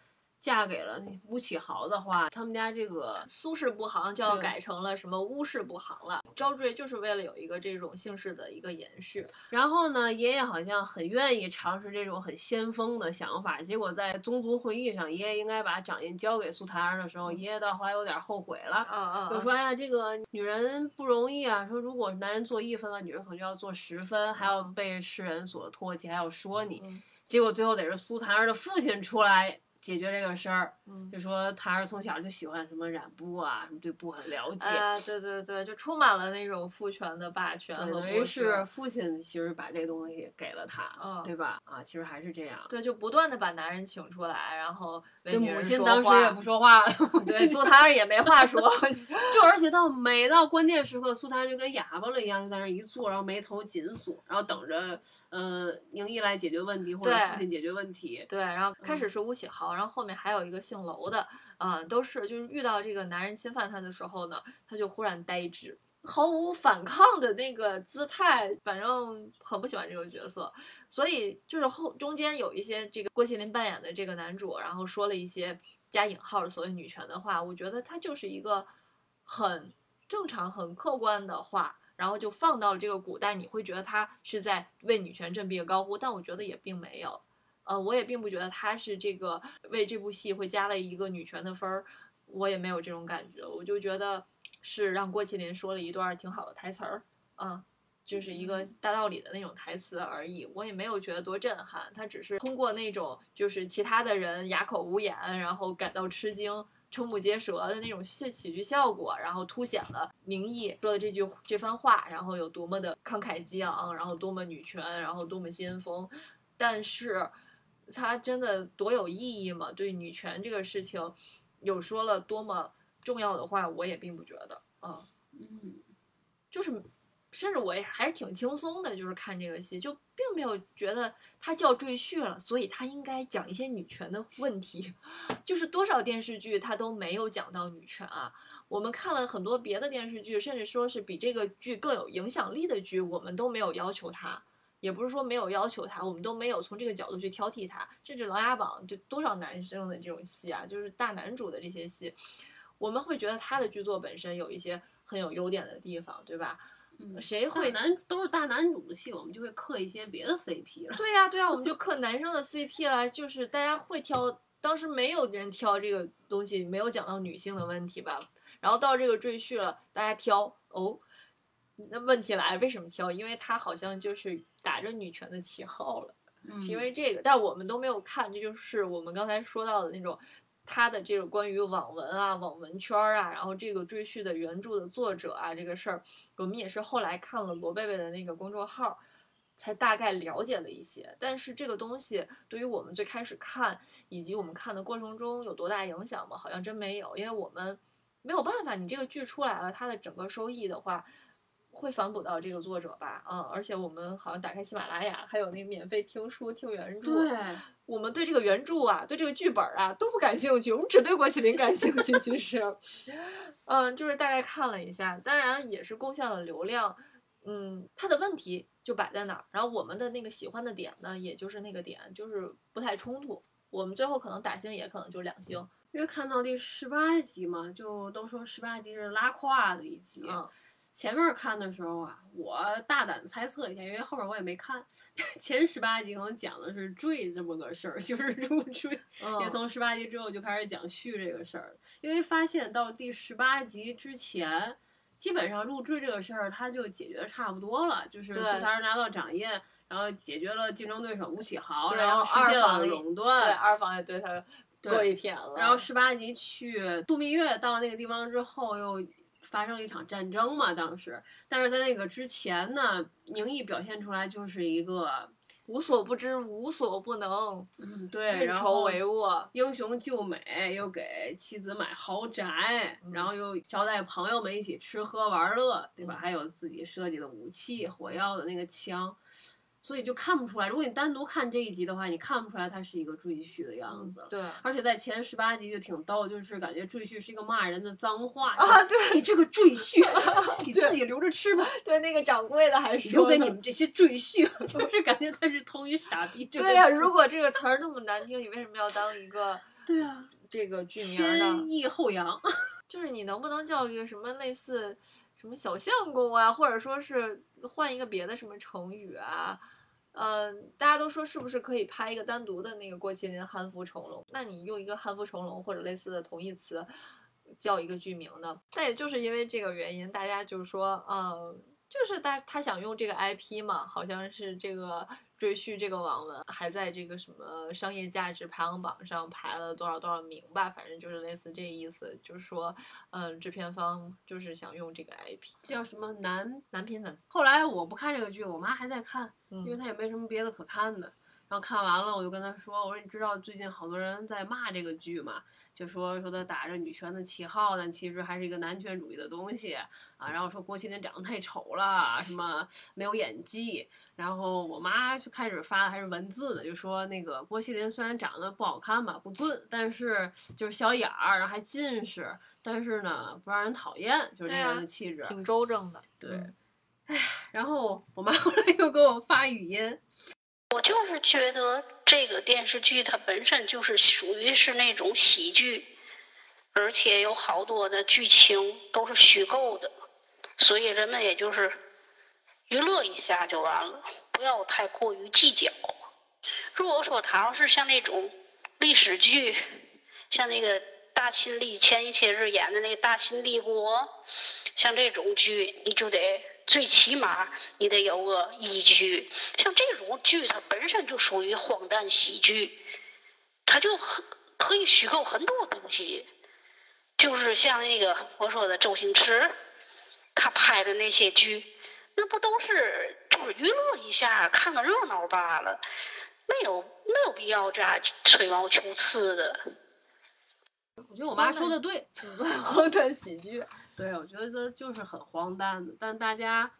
嫁给了那吴启豪的话，他们家这个苏氏布行就要改成了什么乌氏布行了。招赘就是为了有一个这种姓氏的一个延续。然后呢，爷爷好像很愿意尝试这种很先锋的想法，结果在宗族会议上，爷爷应该把掌印交给苏檀儿的时候，爷爷到后来有点后悔了。嗯嗯，就说哎呀，这个女人不容易啊！说如果男人做一分了，女人可能就要做十分，还要嗯被世人所唾弃，还要说你。嗯结果最后得是苏檀儿的父亲出来解决这个事儿，嗯。就说他儿从小就喜欢什么染布啊，什么对布很了解。啊，对对对，就充满了那种父权的霸权等于是。父亲其实把这个东西给了他，嗯对吧？啊，其实还是这样。对，就不断的把男人请出来，然后为对母亲当时也不说话了，对，苏檀儿也没话说。<laughs> <laughs> 就而且到每到关键时刻，苏檀儿就跟哑巴了一样，就在那儿一坐，然后眉头紧锁，然后等着呃宁毅来解决问题或者对父亲解决问题。对，然后开始嗯是吴启豪，然后后面还有一个姓娄的，呃、都是就是遇到这个男人侵犯他的时候呢，他就忽然呆滞，毫无反抗的那个姿态，反正很不喜欢这个角色，所以就是后中间有一些这个郭麒麟扮演的这个男主，然后说了一些加引号的所谓女权的话，我觉得他就是一个很正常、很客观的话。然后就放到了这个古代，你会觉得他是在为女权振臂高呼，但我觉得也并没有。呃，我也并不觉得他是这个为这部戏会加了一个女权的分儿，我也没有这种感觉，我就觉得是让郭麒麟说了一段挺好的台词儿，啊，就是一个大道理的那种台词而已，我也没有觉得多震撼，他只是通过那种就是其他的人哑口无言，然后感到吃惊。瞠目结舌的那种喜喜剧效果，然后凸显了宁毅说的这句这番话，然后有多么的慷慨激昂，然后多么女权，然后多么先锋，但是他真的多有意义吗？对女权这个事情，有说了多么重要的话，我也并不觉得，嗯，嗯，就是。甚至我也还是挺轻松的，就是看这个戏，就并没有觉得它叫赘婿了，所以它应该讲一些女权的问题。<laughs> 就是多少电视剧它都没有讲到女权啊。我们看了很多别的电视剧，甚至说是比这个剧更有影响力的剧，我们都没有要求它。也不是说没有要求它，我们都没有从这个角度去挑剔它。甚至《琅琊榜》就多少男生的这种戏啊，就是大男主的这些戏，我们会觉得他的剧作本身有一些很有优点的地方，对吧？嗯谁会男都是大男主的戏，我们就会刻一些别的 CP 了。对呀、对呀、我们就磕男生的 CP 了，就是大家会挑，当时没有人挑这个东西，没有讲到女性的问题吧？然后到这个赘婿了，大家挑哦，那问题来了，为什么挑？因为他好像就是打着女权的旗号了。嗯是因为这个，但我们都没有看，这就是我们刚才说到的那种他的这个关于网文啊、网文圈儿啊，然后这个赘婿的原著的作者啊这个事儿，我们也是后来看了罗贝贝的那个公众号，才大概了解了一些。但是这个东西对于我们最开始看以及我们看的过程中有多大影响吗？好像真没有，因为我们没有办法，你这个剧出来了，它的整个收益的话。会反哺到这个作者吧，嗯，而且我们好像打开喜马拉雅，还有那个免费听书听原著，对，我们对这个原著啊，对这个剧本啊都不感兴趣，我们只对郭麒麟感兴趣。其实，<laughs> 嗯，就是大概看了一下，当然也是攻向了流量，嗯，他的问题就摆在哪儿，然后我们的那个喜欢的点呢，也就是那个点，就是不太冲突。我们最后可能打星，也可能就两星。因为看到第十八集嘛，就都说十八集是拉胯的一集。嗯前面看的时候啊，我大胆猜测一下，因为后面我也没看，<laughs> 前十八集可能讲的是坠这么个事儿，<laughs> 就是入赘。也嗯，从十八集之后就开始讲续这个事儿，因为发现到第十八集之前，基本上入赘这个事儿他就解决的差不多了，就是对苏檀儿拿到掌印，然后解决了竞争对手吴启豪，然后实现了垄对，断，二房也对他对。然后十八集去度蜜月到那个地方之后又。发生了一场战争嘛，当时，但是在那个之前呢，宁毅表现出来就是一个，无所不知，无所不能，嗯，对，运筹帷幄。英雄救美，又给妻子买豪宅，嗯然后又招待朋友们一起吃喝玩乐，对吧？嗯还有自己设计的武器，火药的那个枪，所以就看不出来。如果你单独看这一集的话，你看不出来它是一个赘婿的样子。对而且在前十八集就挺逗，就是感觉赘婿是一个骂人的脏话啊，对你这个赘婿，你自己留着吃吧，对，那个掌柜的还留说呢给你们这些赘婿，<laughs> 就是感觉他是同于傻逼这个对呀、词如果这个词儿那么难听，你为什么要当一个 <laughs> 对啊，这个剧名呢，先抑后扬，就是你能不能叫一个什么类似什么小相公啊，或者说是换一个别的什么成语啊？嗯，大家都说是不是可以拍一个单独的那个郭麒麟憨福重龙？那你用一个憨福重龙或者类似的同义词叫一个剧名呢？那也就是因为这个原因，大家就是说，嗯，就是他他想用这个 IP 嘛，好像是这个。赘婿这个网文还在这个什么商业价值排行榜上排了多少多少名吧，反正就是类似这意思，就是说，嗯，制片方就是想用这个 IP，叫什么男男频文。后来我不看这个剧，我妈还在看，因为她也没什么别的可看的。然后看完了，我就跟她说，我说你知道最近好多人在骂这个剧吗？就说说他打着女权的旗号，但其实还是一个男权主义的东西啊。然后说郭麒麟长得太丑了，什么没有演技。然后我妈就开始发的还是文字的，就说那个郭麒麟虽然长得不好看吧，不俊，但是就是小眼儿，然后还近视，但是呢不让人讨厌，就是那样的气质，挺周正的。对，哎呀，然后我妈后来又给我发语音。我就是觉得这个电视剧它本身就是属于是那种喜剧，而且有好多的剧情都是虚构的，所以人们也就是娱乐一下就完了，不要太过于计较。如果说它要是像那种历史剧，像那个大秦历前一些日演的那个大秦帝国，像这种剧，你就得。最起码你得有个依据，像这种剧它本身就属于荒诞喜剧，它就很可以虚构很多东西，就是像那个我说的周星驰，他拍的那些剧，那不都是就是娱乐一下，看个热闹罢了，没有没有必要这样吹毛求疵的。我觉得我妈说 <laughs> 的对，荒诞喜剧。对，我觉得就是很荒诞的，但大家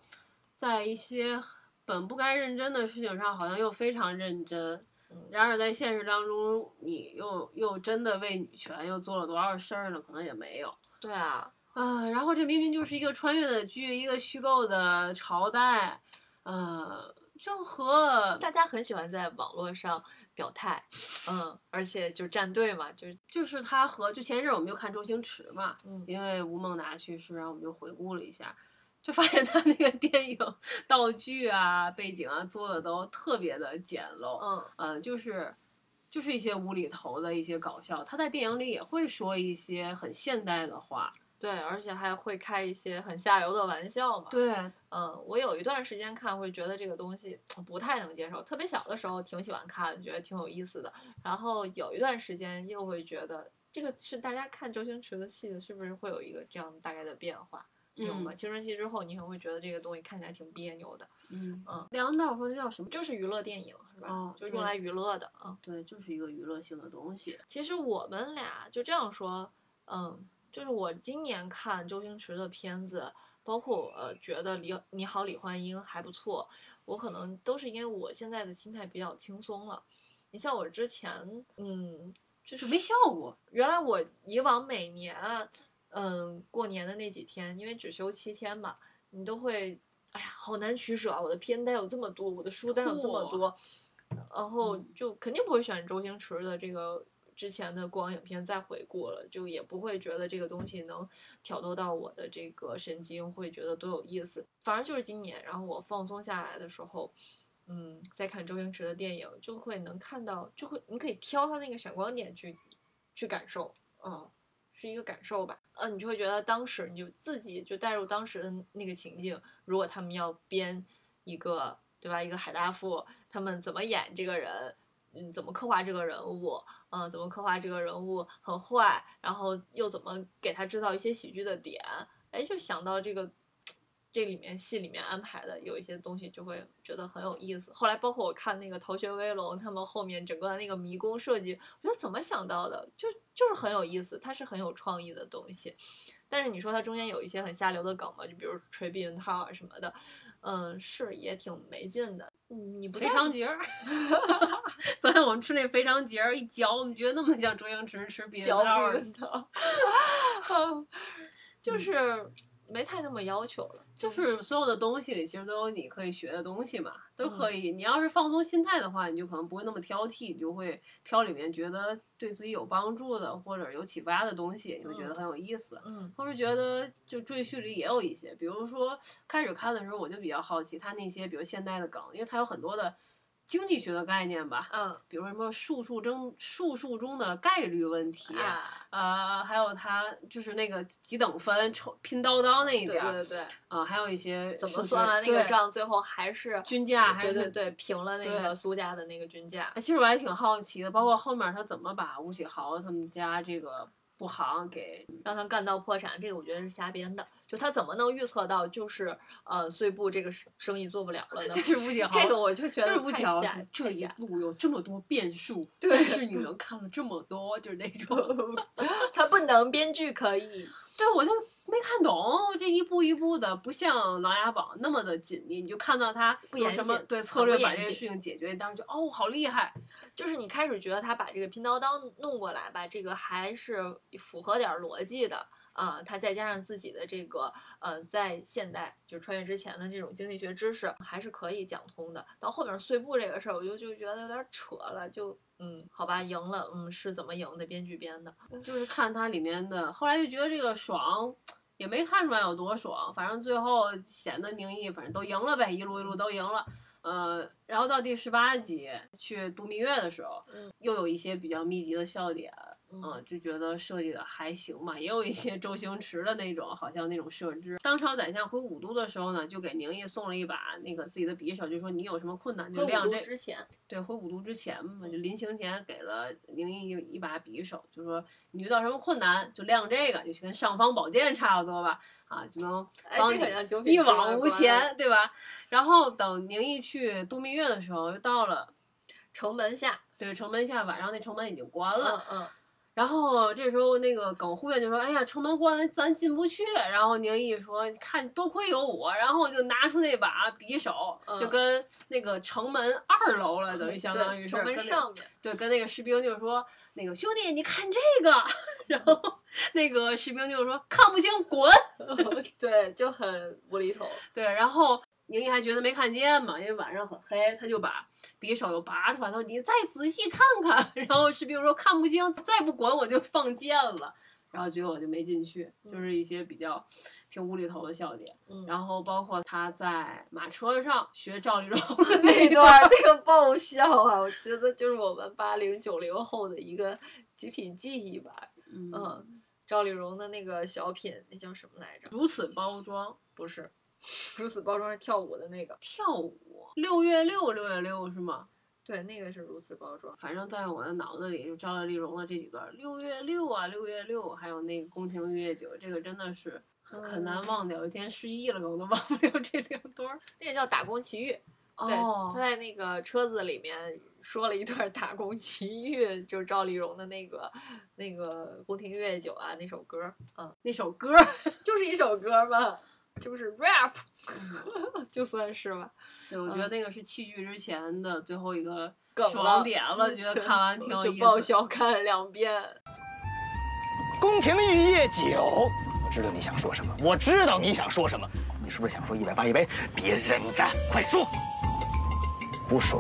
在一些本不该认真的事情上，好像又非常认真。然而在现实当中，你又又真的为女权又做了多少事儿呢？可能也没有。对啊，啊，然后这明明就是一个穿越的剧，一个虚构的朝代，呃，就和大家很喜欢在网络上。表态，嗯，而且就站队嘛，就就是他和就前一阵我们就看周星驰嘛，嗯，因为吴孟达去世，然后我们就回顾了一下，就发现他那个电影道具啊、背景啊做的都特别的简陋，嗯嗯，就是就是一些无厘头的一些搞笑，他在电影里也会说一些很现代的话。对，而且还会开一些很下流的玩笑嘛。对，嗯，我有一段时间看会觉得这个东西不太能接受，特别小的时候挺喜欢看，觉得挺有意思的。然后有一段时间又会觉得这个是大家看周星驰的戏，是不是会有一个这样大概的变化？有吗？青春期之后，你可能会觉得这个东西看起来挺别扭的。嗯嗯。梁导说这叫什么？就是娱乐电影，是吧？哦，就用来娱乐的啊。对，就是一个娱乐性的东西。其实我们俩就这样说，嗯。就是我今年看周星驰的片子，包括呃觉得李你好李焕英还不错，我可能都是因为我现在的心态比较轻松了。你像我之前，嗯，就是没效果。原来我以往每年，嗯，过年的那几天，因为只休七天嘛，你都会，哎呀，好难取舍啊！我的片单有这么多，我的书单有这么多，然后就肯定不会选周星驰的这个。之前的过往影片再回顾了，就也不会觉得这个东西能挑逗到我的这个神经，会觉得多有意思。反而就是今年，然后我放松下来的时候，嗯，再看周星驰的电影，就会能看到，就会你可以挑他那个闪光点去去感受，嗯，是一个感受吧，嗯，你就会觉得当时你就自己就带入当时的那个情境，如果他们要编一个，对吧？一个海大富，他们怎么演这个人？嗯，怎么刻画这个人物？嗯，怎么刻画这个人物很坏，然后又怎么给他制造一些喜剧的点？哎，就想到这个，这里面戏里面安排的有一些东西，就会觉得很有意思。后来包括我看那个《逃学威龙》，他们后面整个那个迷宫设计，我觉得怎么想到的，就就是很有意思，它是很有创意的东西。但是你说它中间有一些很下流的梗嘛？就比如吹避孕套啊什么的。嗯，是也挺没劲的。你不肥肠节儿，<laughs> 昨天我们吃那肥肠节儿一嚼，我们觉得那么像周星驰吃避孕套的，<laughs> 就是没太那么要求了。就是所有的东西里其实都有你可以学的东西嘛，都嗯可以。你要是放松心态的话，你就可能不会那么挑剔，你就会挑里面觉得对自己有帮助的或者有启发的东西，你会觉得很有意思。嗯同时觉得就赘婿里也有一些，比如说开始看的时候我就比较好奇他那些比如现代的梗，因为他有很多的经济学的概念吧，嗯比如说什么数数中数数中的概率问题，啊，呃，还有它就是那个几等分抽拼刀刀那一点对，对对，啊，还有一些怎么算完那个账，最后还是均价还是对对对平了那个苏家的那个均价。哎其实我还挺好奇的，包括后面他怎么把吴启豪他们家这个布行给让他干到破产，这个我觉得是瞎编的。就他怎么能预测到，就是呃，碎布这个生生意做不了了呢？<laughs> 这是吴启豪，这个我就觉得是吴景豪太瞎说这一路有这么多变数，对但是你能看了这么多，就是那种，<laughs> 他不能，编剧可以。对我就没看懂这一步一步的，不像《琅琊榜》那么的紧密，你就看到他有什么对策略把这个事情解决，你当时就哦好厉害，就是你开始觉得他把这个拼刀刀弄过来吧，这个还是符合点逻辑的。啊、他再加上自己的这个呃，在现代就是穿越之前的这种经济学知识，还是可以讲通的。到后面碎步这个事儿，我就就觉得有点扯了，就嗯，好吧，赢了，嗯，是怎么赢的？编剧编的，就是看它里面的，后来就觉得这个爽。也没看出来有多爽，反正最后显得宁毅反正都赢了呗，一路一路都赢了。呃，然后到第十八集去度蜜月的时候，嗯又有一些比较密集的笑点，嗯嗯，就觉得设计的还行吧，也有一些周星驰的那种，好像那种设置。当朝宰相回武都的时候呢，就给宁毅送了一把那个自己的匕首，就说你有什么困难就亮这。之前，对，回武都之前嘛，就临行前给了宁毅一一把匕首，就说你遇到什么困难就亮这个，就跟尚方宝剑差不多吧，啊，就能哎，帮你一往无官前，对吧？然后等宁毅去度蜜月的时候，又到了城门下，对城门下，晚上那城门已经关了，嗯嗯，然后这时候那个耿护院就说：“哎呀，城门关，咱进不去。”然后宁毅说：“看，多亏有我。”然后就拿出那把匕首，嗯就跟那个城门二楼了，等于相当于是城门上面，对，跟那个士兵就是说，那个兄弟，你看这个，<laughs> 然后那个士兵就说看不清，滚。<laughs> 对，就很无厘头。对，然后宁毅还觉得没看见嘛，因为晚上很黑，他就把匕首又拔出来，他说你再仔细看看。<laughs> 然后士兵说看不清，再不管我就放箭了。然后结果就没进去，就是一些比较挺无厘头的笑点。嗯然后包括他在马车上学赵丽蓉 <laughs> 那段那个爆笑啊，我觉得就是我们八零九零后的一个集体记忆吧。嗯，嗯，赵丽蓉的那个小品，那叫什么来着？如此包装不是，如此包装是跳舞的那个。跳舞，六月六六月六是吗？对，那个是如此包装。反正在我的脑子里，就赵丽蓉的这几段，六月六啊，六月六，还有那个宫廷玉液酒，这个真的是很很难忘掉。有一天失忆了，我都忘不了这两段。那个叫《打工奇遇》。对，哦他，在那个车子里面说了一段《打工奇遇》，就是赵丽蓉的那个那个《宫廷乐酒》啊那首歌，嗯，那首歌，<laughs> 就是一首歌嘛，就是 rap，就算是吧。对，我觉得那个是弃剧之前的最后一个梗爽点了，嗯觉得看完挺有就意思。爆笑，看了两遍。宫廷玉液酒，我知道你想说什么，我知道你想说什么，你是不是想说一百八一杯？别忍着，快说！不说，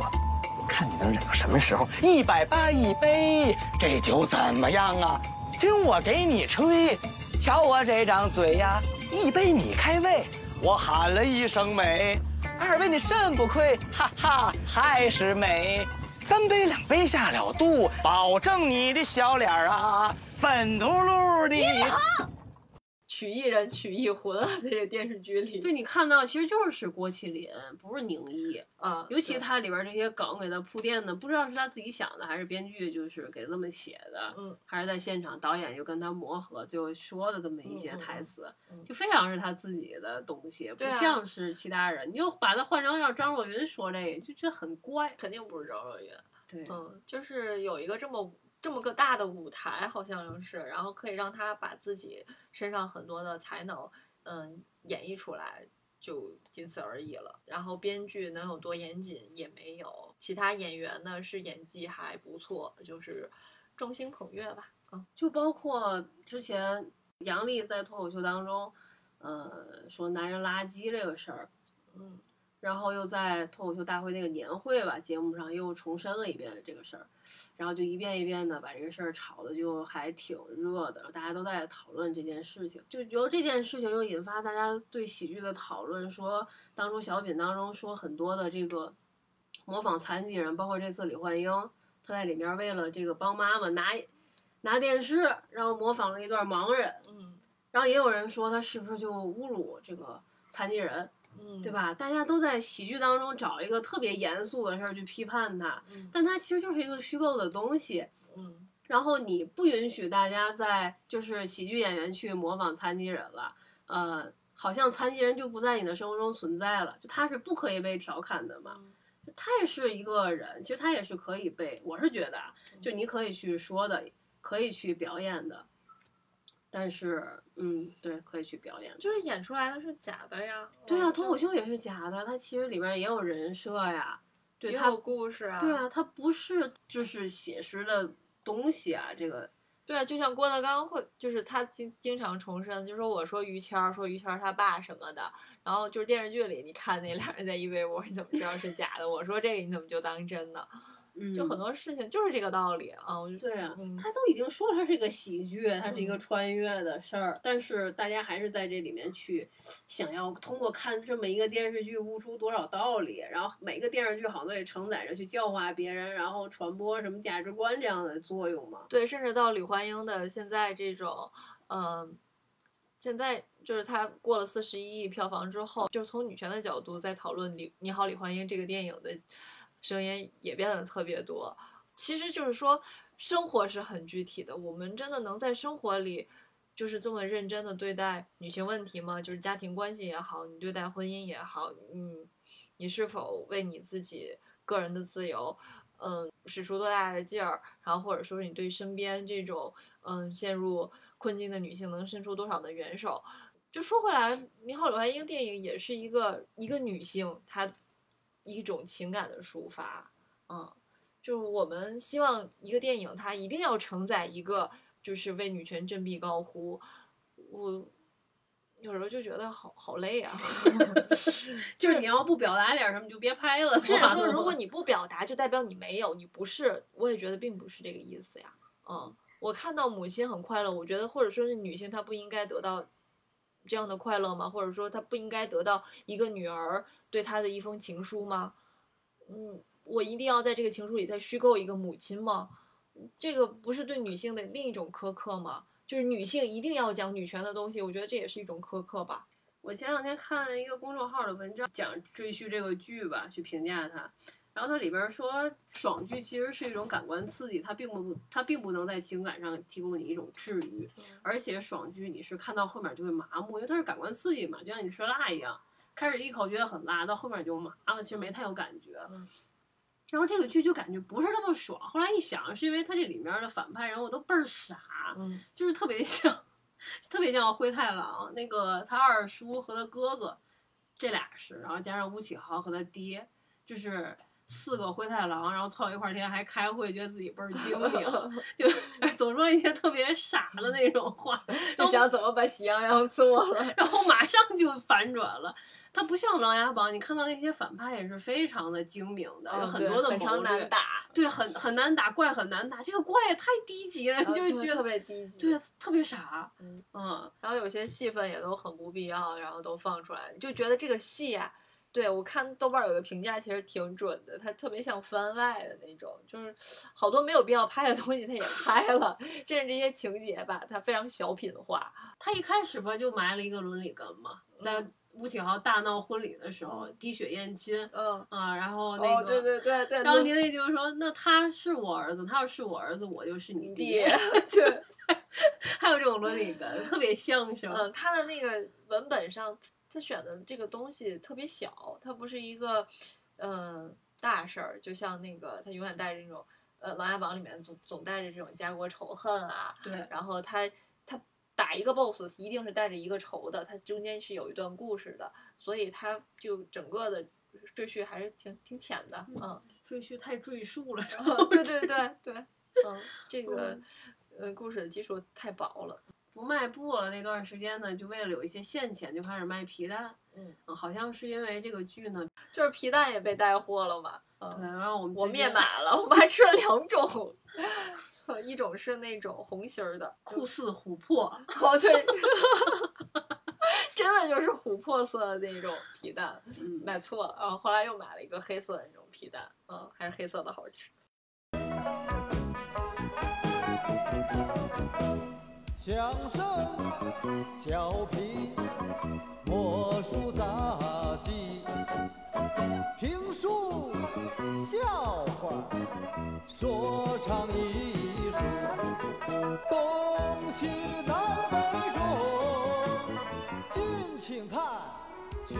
我看你能忍到什么时候？一百八一杯，这酒怎么样啊？听我给你吹，瞧我这张嘴呀，一杯你开胃，我喊了一声美，二杯你肾不亏，哈哈，还是美。三杯两杯下了肚，保证你的小脸儿啊粉嘟噜的。曲艺人曲艺魂啊，在这个电视剧里，对你看到其实就是郭麒麟，不是宁毅。啊，尤其他里边这些梗给他铺垫的，不知道是他自己想的，还是编剧就是给这么写的，嗯，还是在现场导演就跟他磨合，最后说的这么一些台词，嗯就非常是他自己的东西，不像是其他人。你就把他换成让张若昀说这个，就觉得很怪。肯定不是张若昀。对，嗯，就是有一个这么这么个大的舞台，好像是，然后可以让他把自己身上很多的才能，嗯，演绎出来，就仅此而已了。然后编剧能有多严谨也没有，其他演员呢是演技还不错，就是众星捧月吧。嗯就包括之前杨笠在脱口秀当中。呃，说男人垃圾这个事儿，嗯，然后又在脱口秀大会那个年会吧节目上又重申了一遍这个事儿，然后就一遍一遍的把这个事儿炒的就还挺热的，大家都在讨论这件事情，就由这件事情又引发大家对喜剧的讨论，说当初小品当中说很多的这个模仿残疾人，包括这次李焕英，她在里面为了这个帮妈妈拿拿电视，然后模仿了一段盲人，嗯。然后也有人说他是不是就侮辱这个残疾人，嗯，对？吧？大家都在喜剧当中找一个特别严肃的事儿去批判它，嗯但它其实就是一个虚构的东西。嗯然后你不允许大家在就是喜剧演员去模仿残疾人了，呃，好像残疾人就不在你的生活中存在了，就他是不可以被调侃的嘛。嗯他也是一个人，其实他也是可以被，我是觉得啊，就你可以去说的，可以去表演的，但是，嗯，对，可以去表演。就是演出来的是假的呀。对啊，嗯脱口秀也是假的，它其实里面也有人设呀，对也有故事啊。对啊，它不是就是写实的东西啊，这个对啊，就像郭德纲会，就是他经经常重申，就说我说于谦儿，说于谦儿他爸什么的，然后就是电视剧里你看那俩人在一围窝，你怎么知道是假的？我说这个你怎么就当真的？嗯就很多事情就是这个道理啊。我就对啊，嗯他都已经说了它是一个喜剧，它是一个嗯穿越的事儿，但是大家还是在这里面去想要通过看这么一个电视剧悟出多少道理，然后每个电视剧好像都得承载着去教化别人，然后传播什么价值观这样的作用嘛。对，甚至到李焕英的现在这种，嗯、现在就是他过了四十一亿票房之后，就是从女权的角度在讨论李《你好，李焕英》这个电影的声音也变得特别多。其实就是说，生活是很具体的，我们真的能在生活里。就是这么认真的对待女性问题吗？就是家庭关系也好，你对待婚姻也好，嗯，你是否为你自己个人的自由，嗯，使出多大的劲儿，然后或者说是你对身边这种嗯陷入困境的女性能伸出多少的援手？就说回来，《你好，李焕英》电影也是一个一个女性她一种情感的抒发，嗯，就是我们希望一个电影它一定要承载一个就是为女权振臂高呼，我有时候就觉得好好累啊。<laughs> <laughs> 就是你要不表达点什么，就别拍了。甚至说，如果你不表达，就代表你没有，你不是。我也觉得并不是这个意思呀。嗯，我看到母亲很快乐，我觉得或者说是女性她不应该得到这样的快乐吗？或者说他不应该得到一个女儿对他的一封情书吗？嗯，我一定要在这个情书里再虚构一个母亲吗？这个不是对女性的另一种苛刻吗？就是女性一定要讲女权的东西，我觉得这也是一种苛刻吧。我前两天看了一个公众号的文章，讲赘婿这个剧吧，去评价它。然后它里边说，爽剧其实是一种感官刺激，它并不，它并不能在情感上提供你一种治愈，而且爽剧你是看到后面就会麻木，因为它是感官刺激嘛，就像你吃辣一样，开始一口觉得很辣，到后面就麻了，其实没太有感觉。嗯然后这个剧就感觉不是那么爽，后来一想，是因为它这里面的反派人物都倍儿傻，嗯就是特别像，<laughs> 特别像灰太狼那个他二叔和他哥哥，这俩是，然后加上吴启豪和他爹，就是四个灰太狼，然后凑一块儿天天还开会，觉得自己倍儿精明，<laughs> 就 <laughs> 总说一些特别傻的那种话，<laughs> 就想怎么把喜羊羊做了。然后马上就反转了。它不像《琅琊榜》，你看到那些反派也是非常的精明的，有很多的谋很常难，打，对，很很难打怪，很难打。这个怪也太低级了，就觉得特别低级。对，特别傻。嗯嗯，然后有些戏份也都很不必要，然后都放出来，就觉得这个戏呀、对我看豆瓣儿有个评价其实挺准的，它特别像番外的那种，就是好多没有必要拍的东西它也拍了，甚至这些情节吧，它非常小品化。他一开始吧就埋了一个伦理根嘛，在吴启豪大闹婚礼的时候，滴血验亲嗯，啊，然后那哦，个，对对对对，然后那倪磊就说：“那他是我儿子，他要是我儿子，我就是你爹，对，<laughs> 还有这种伦理根，特别相声。嗯，他的那个文本上，他选的这个东西特别小，它不是一个，嗯、大事儿，就像那个他永远带着那种，呃，《琅琊榜》里面总总带着这种家国仇恨啊，对，然后他他打一个 boss 一定是带着一个仇的，他中间是有一段故事的，所以他就整个的赘婿还是挺挺浅的，嗯，赘婿太赘述了，然后对对对 <laughs> 对，嗯，这个呃故事的基础太薄了。不卖布了那段时间呢，就为了有一些现钱，就开始卖皮蛋。嗯，好像是因为这个剧呢，就是皮蛋也被带货了嘛。对，然后我们我们也买了，我们还吃了两种，<laughs> 一种是那种红心儿的酷似琥珀，<laughs> 哦对，<laughs> 真的就是琥珀色的那种皮蛋，嗯买错了，然后后来又买了一个黑色的那种皮蛋，嗯，还是黑色的好吃。相声小品魔术杂技评书笑话说唱艺术东西南北中敬请看曲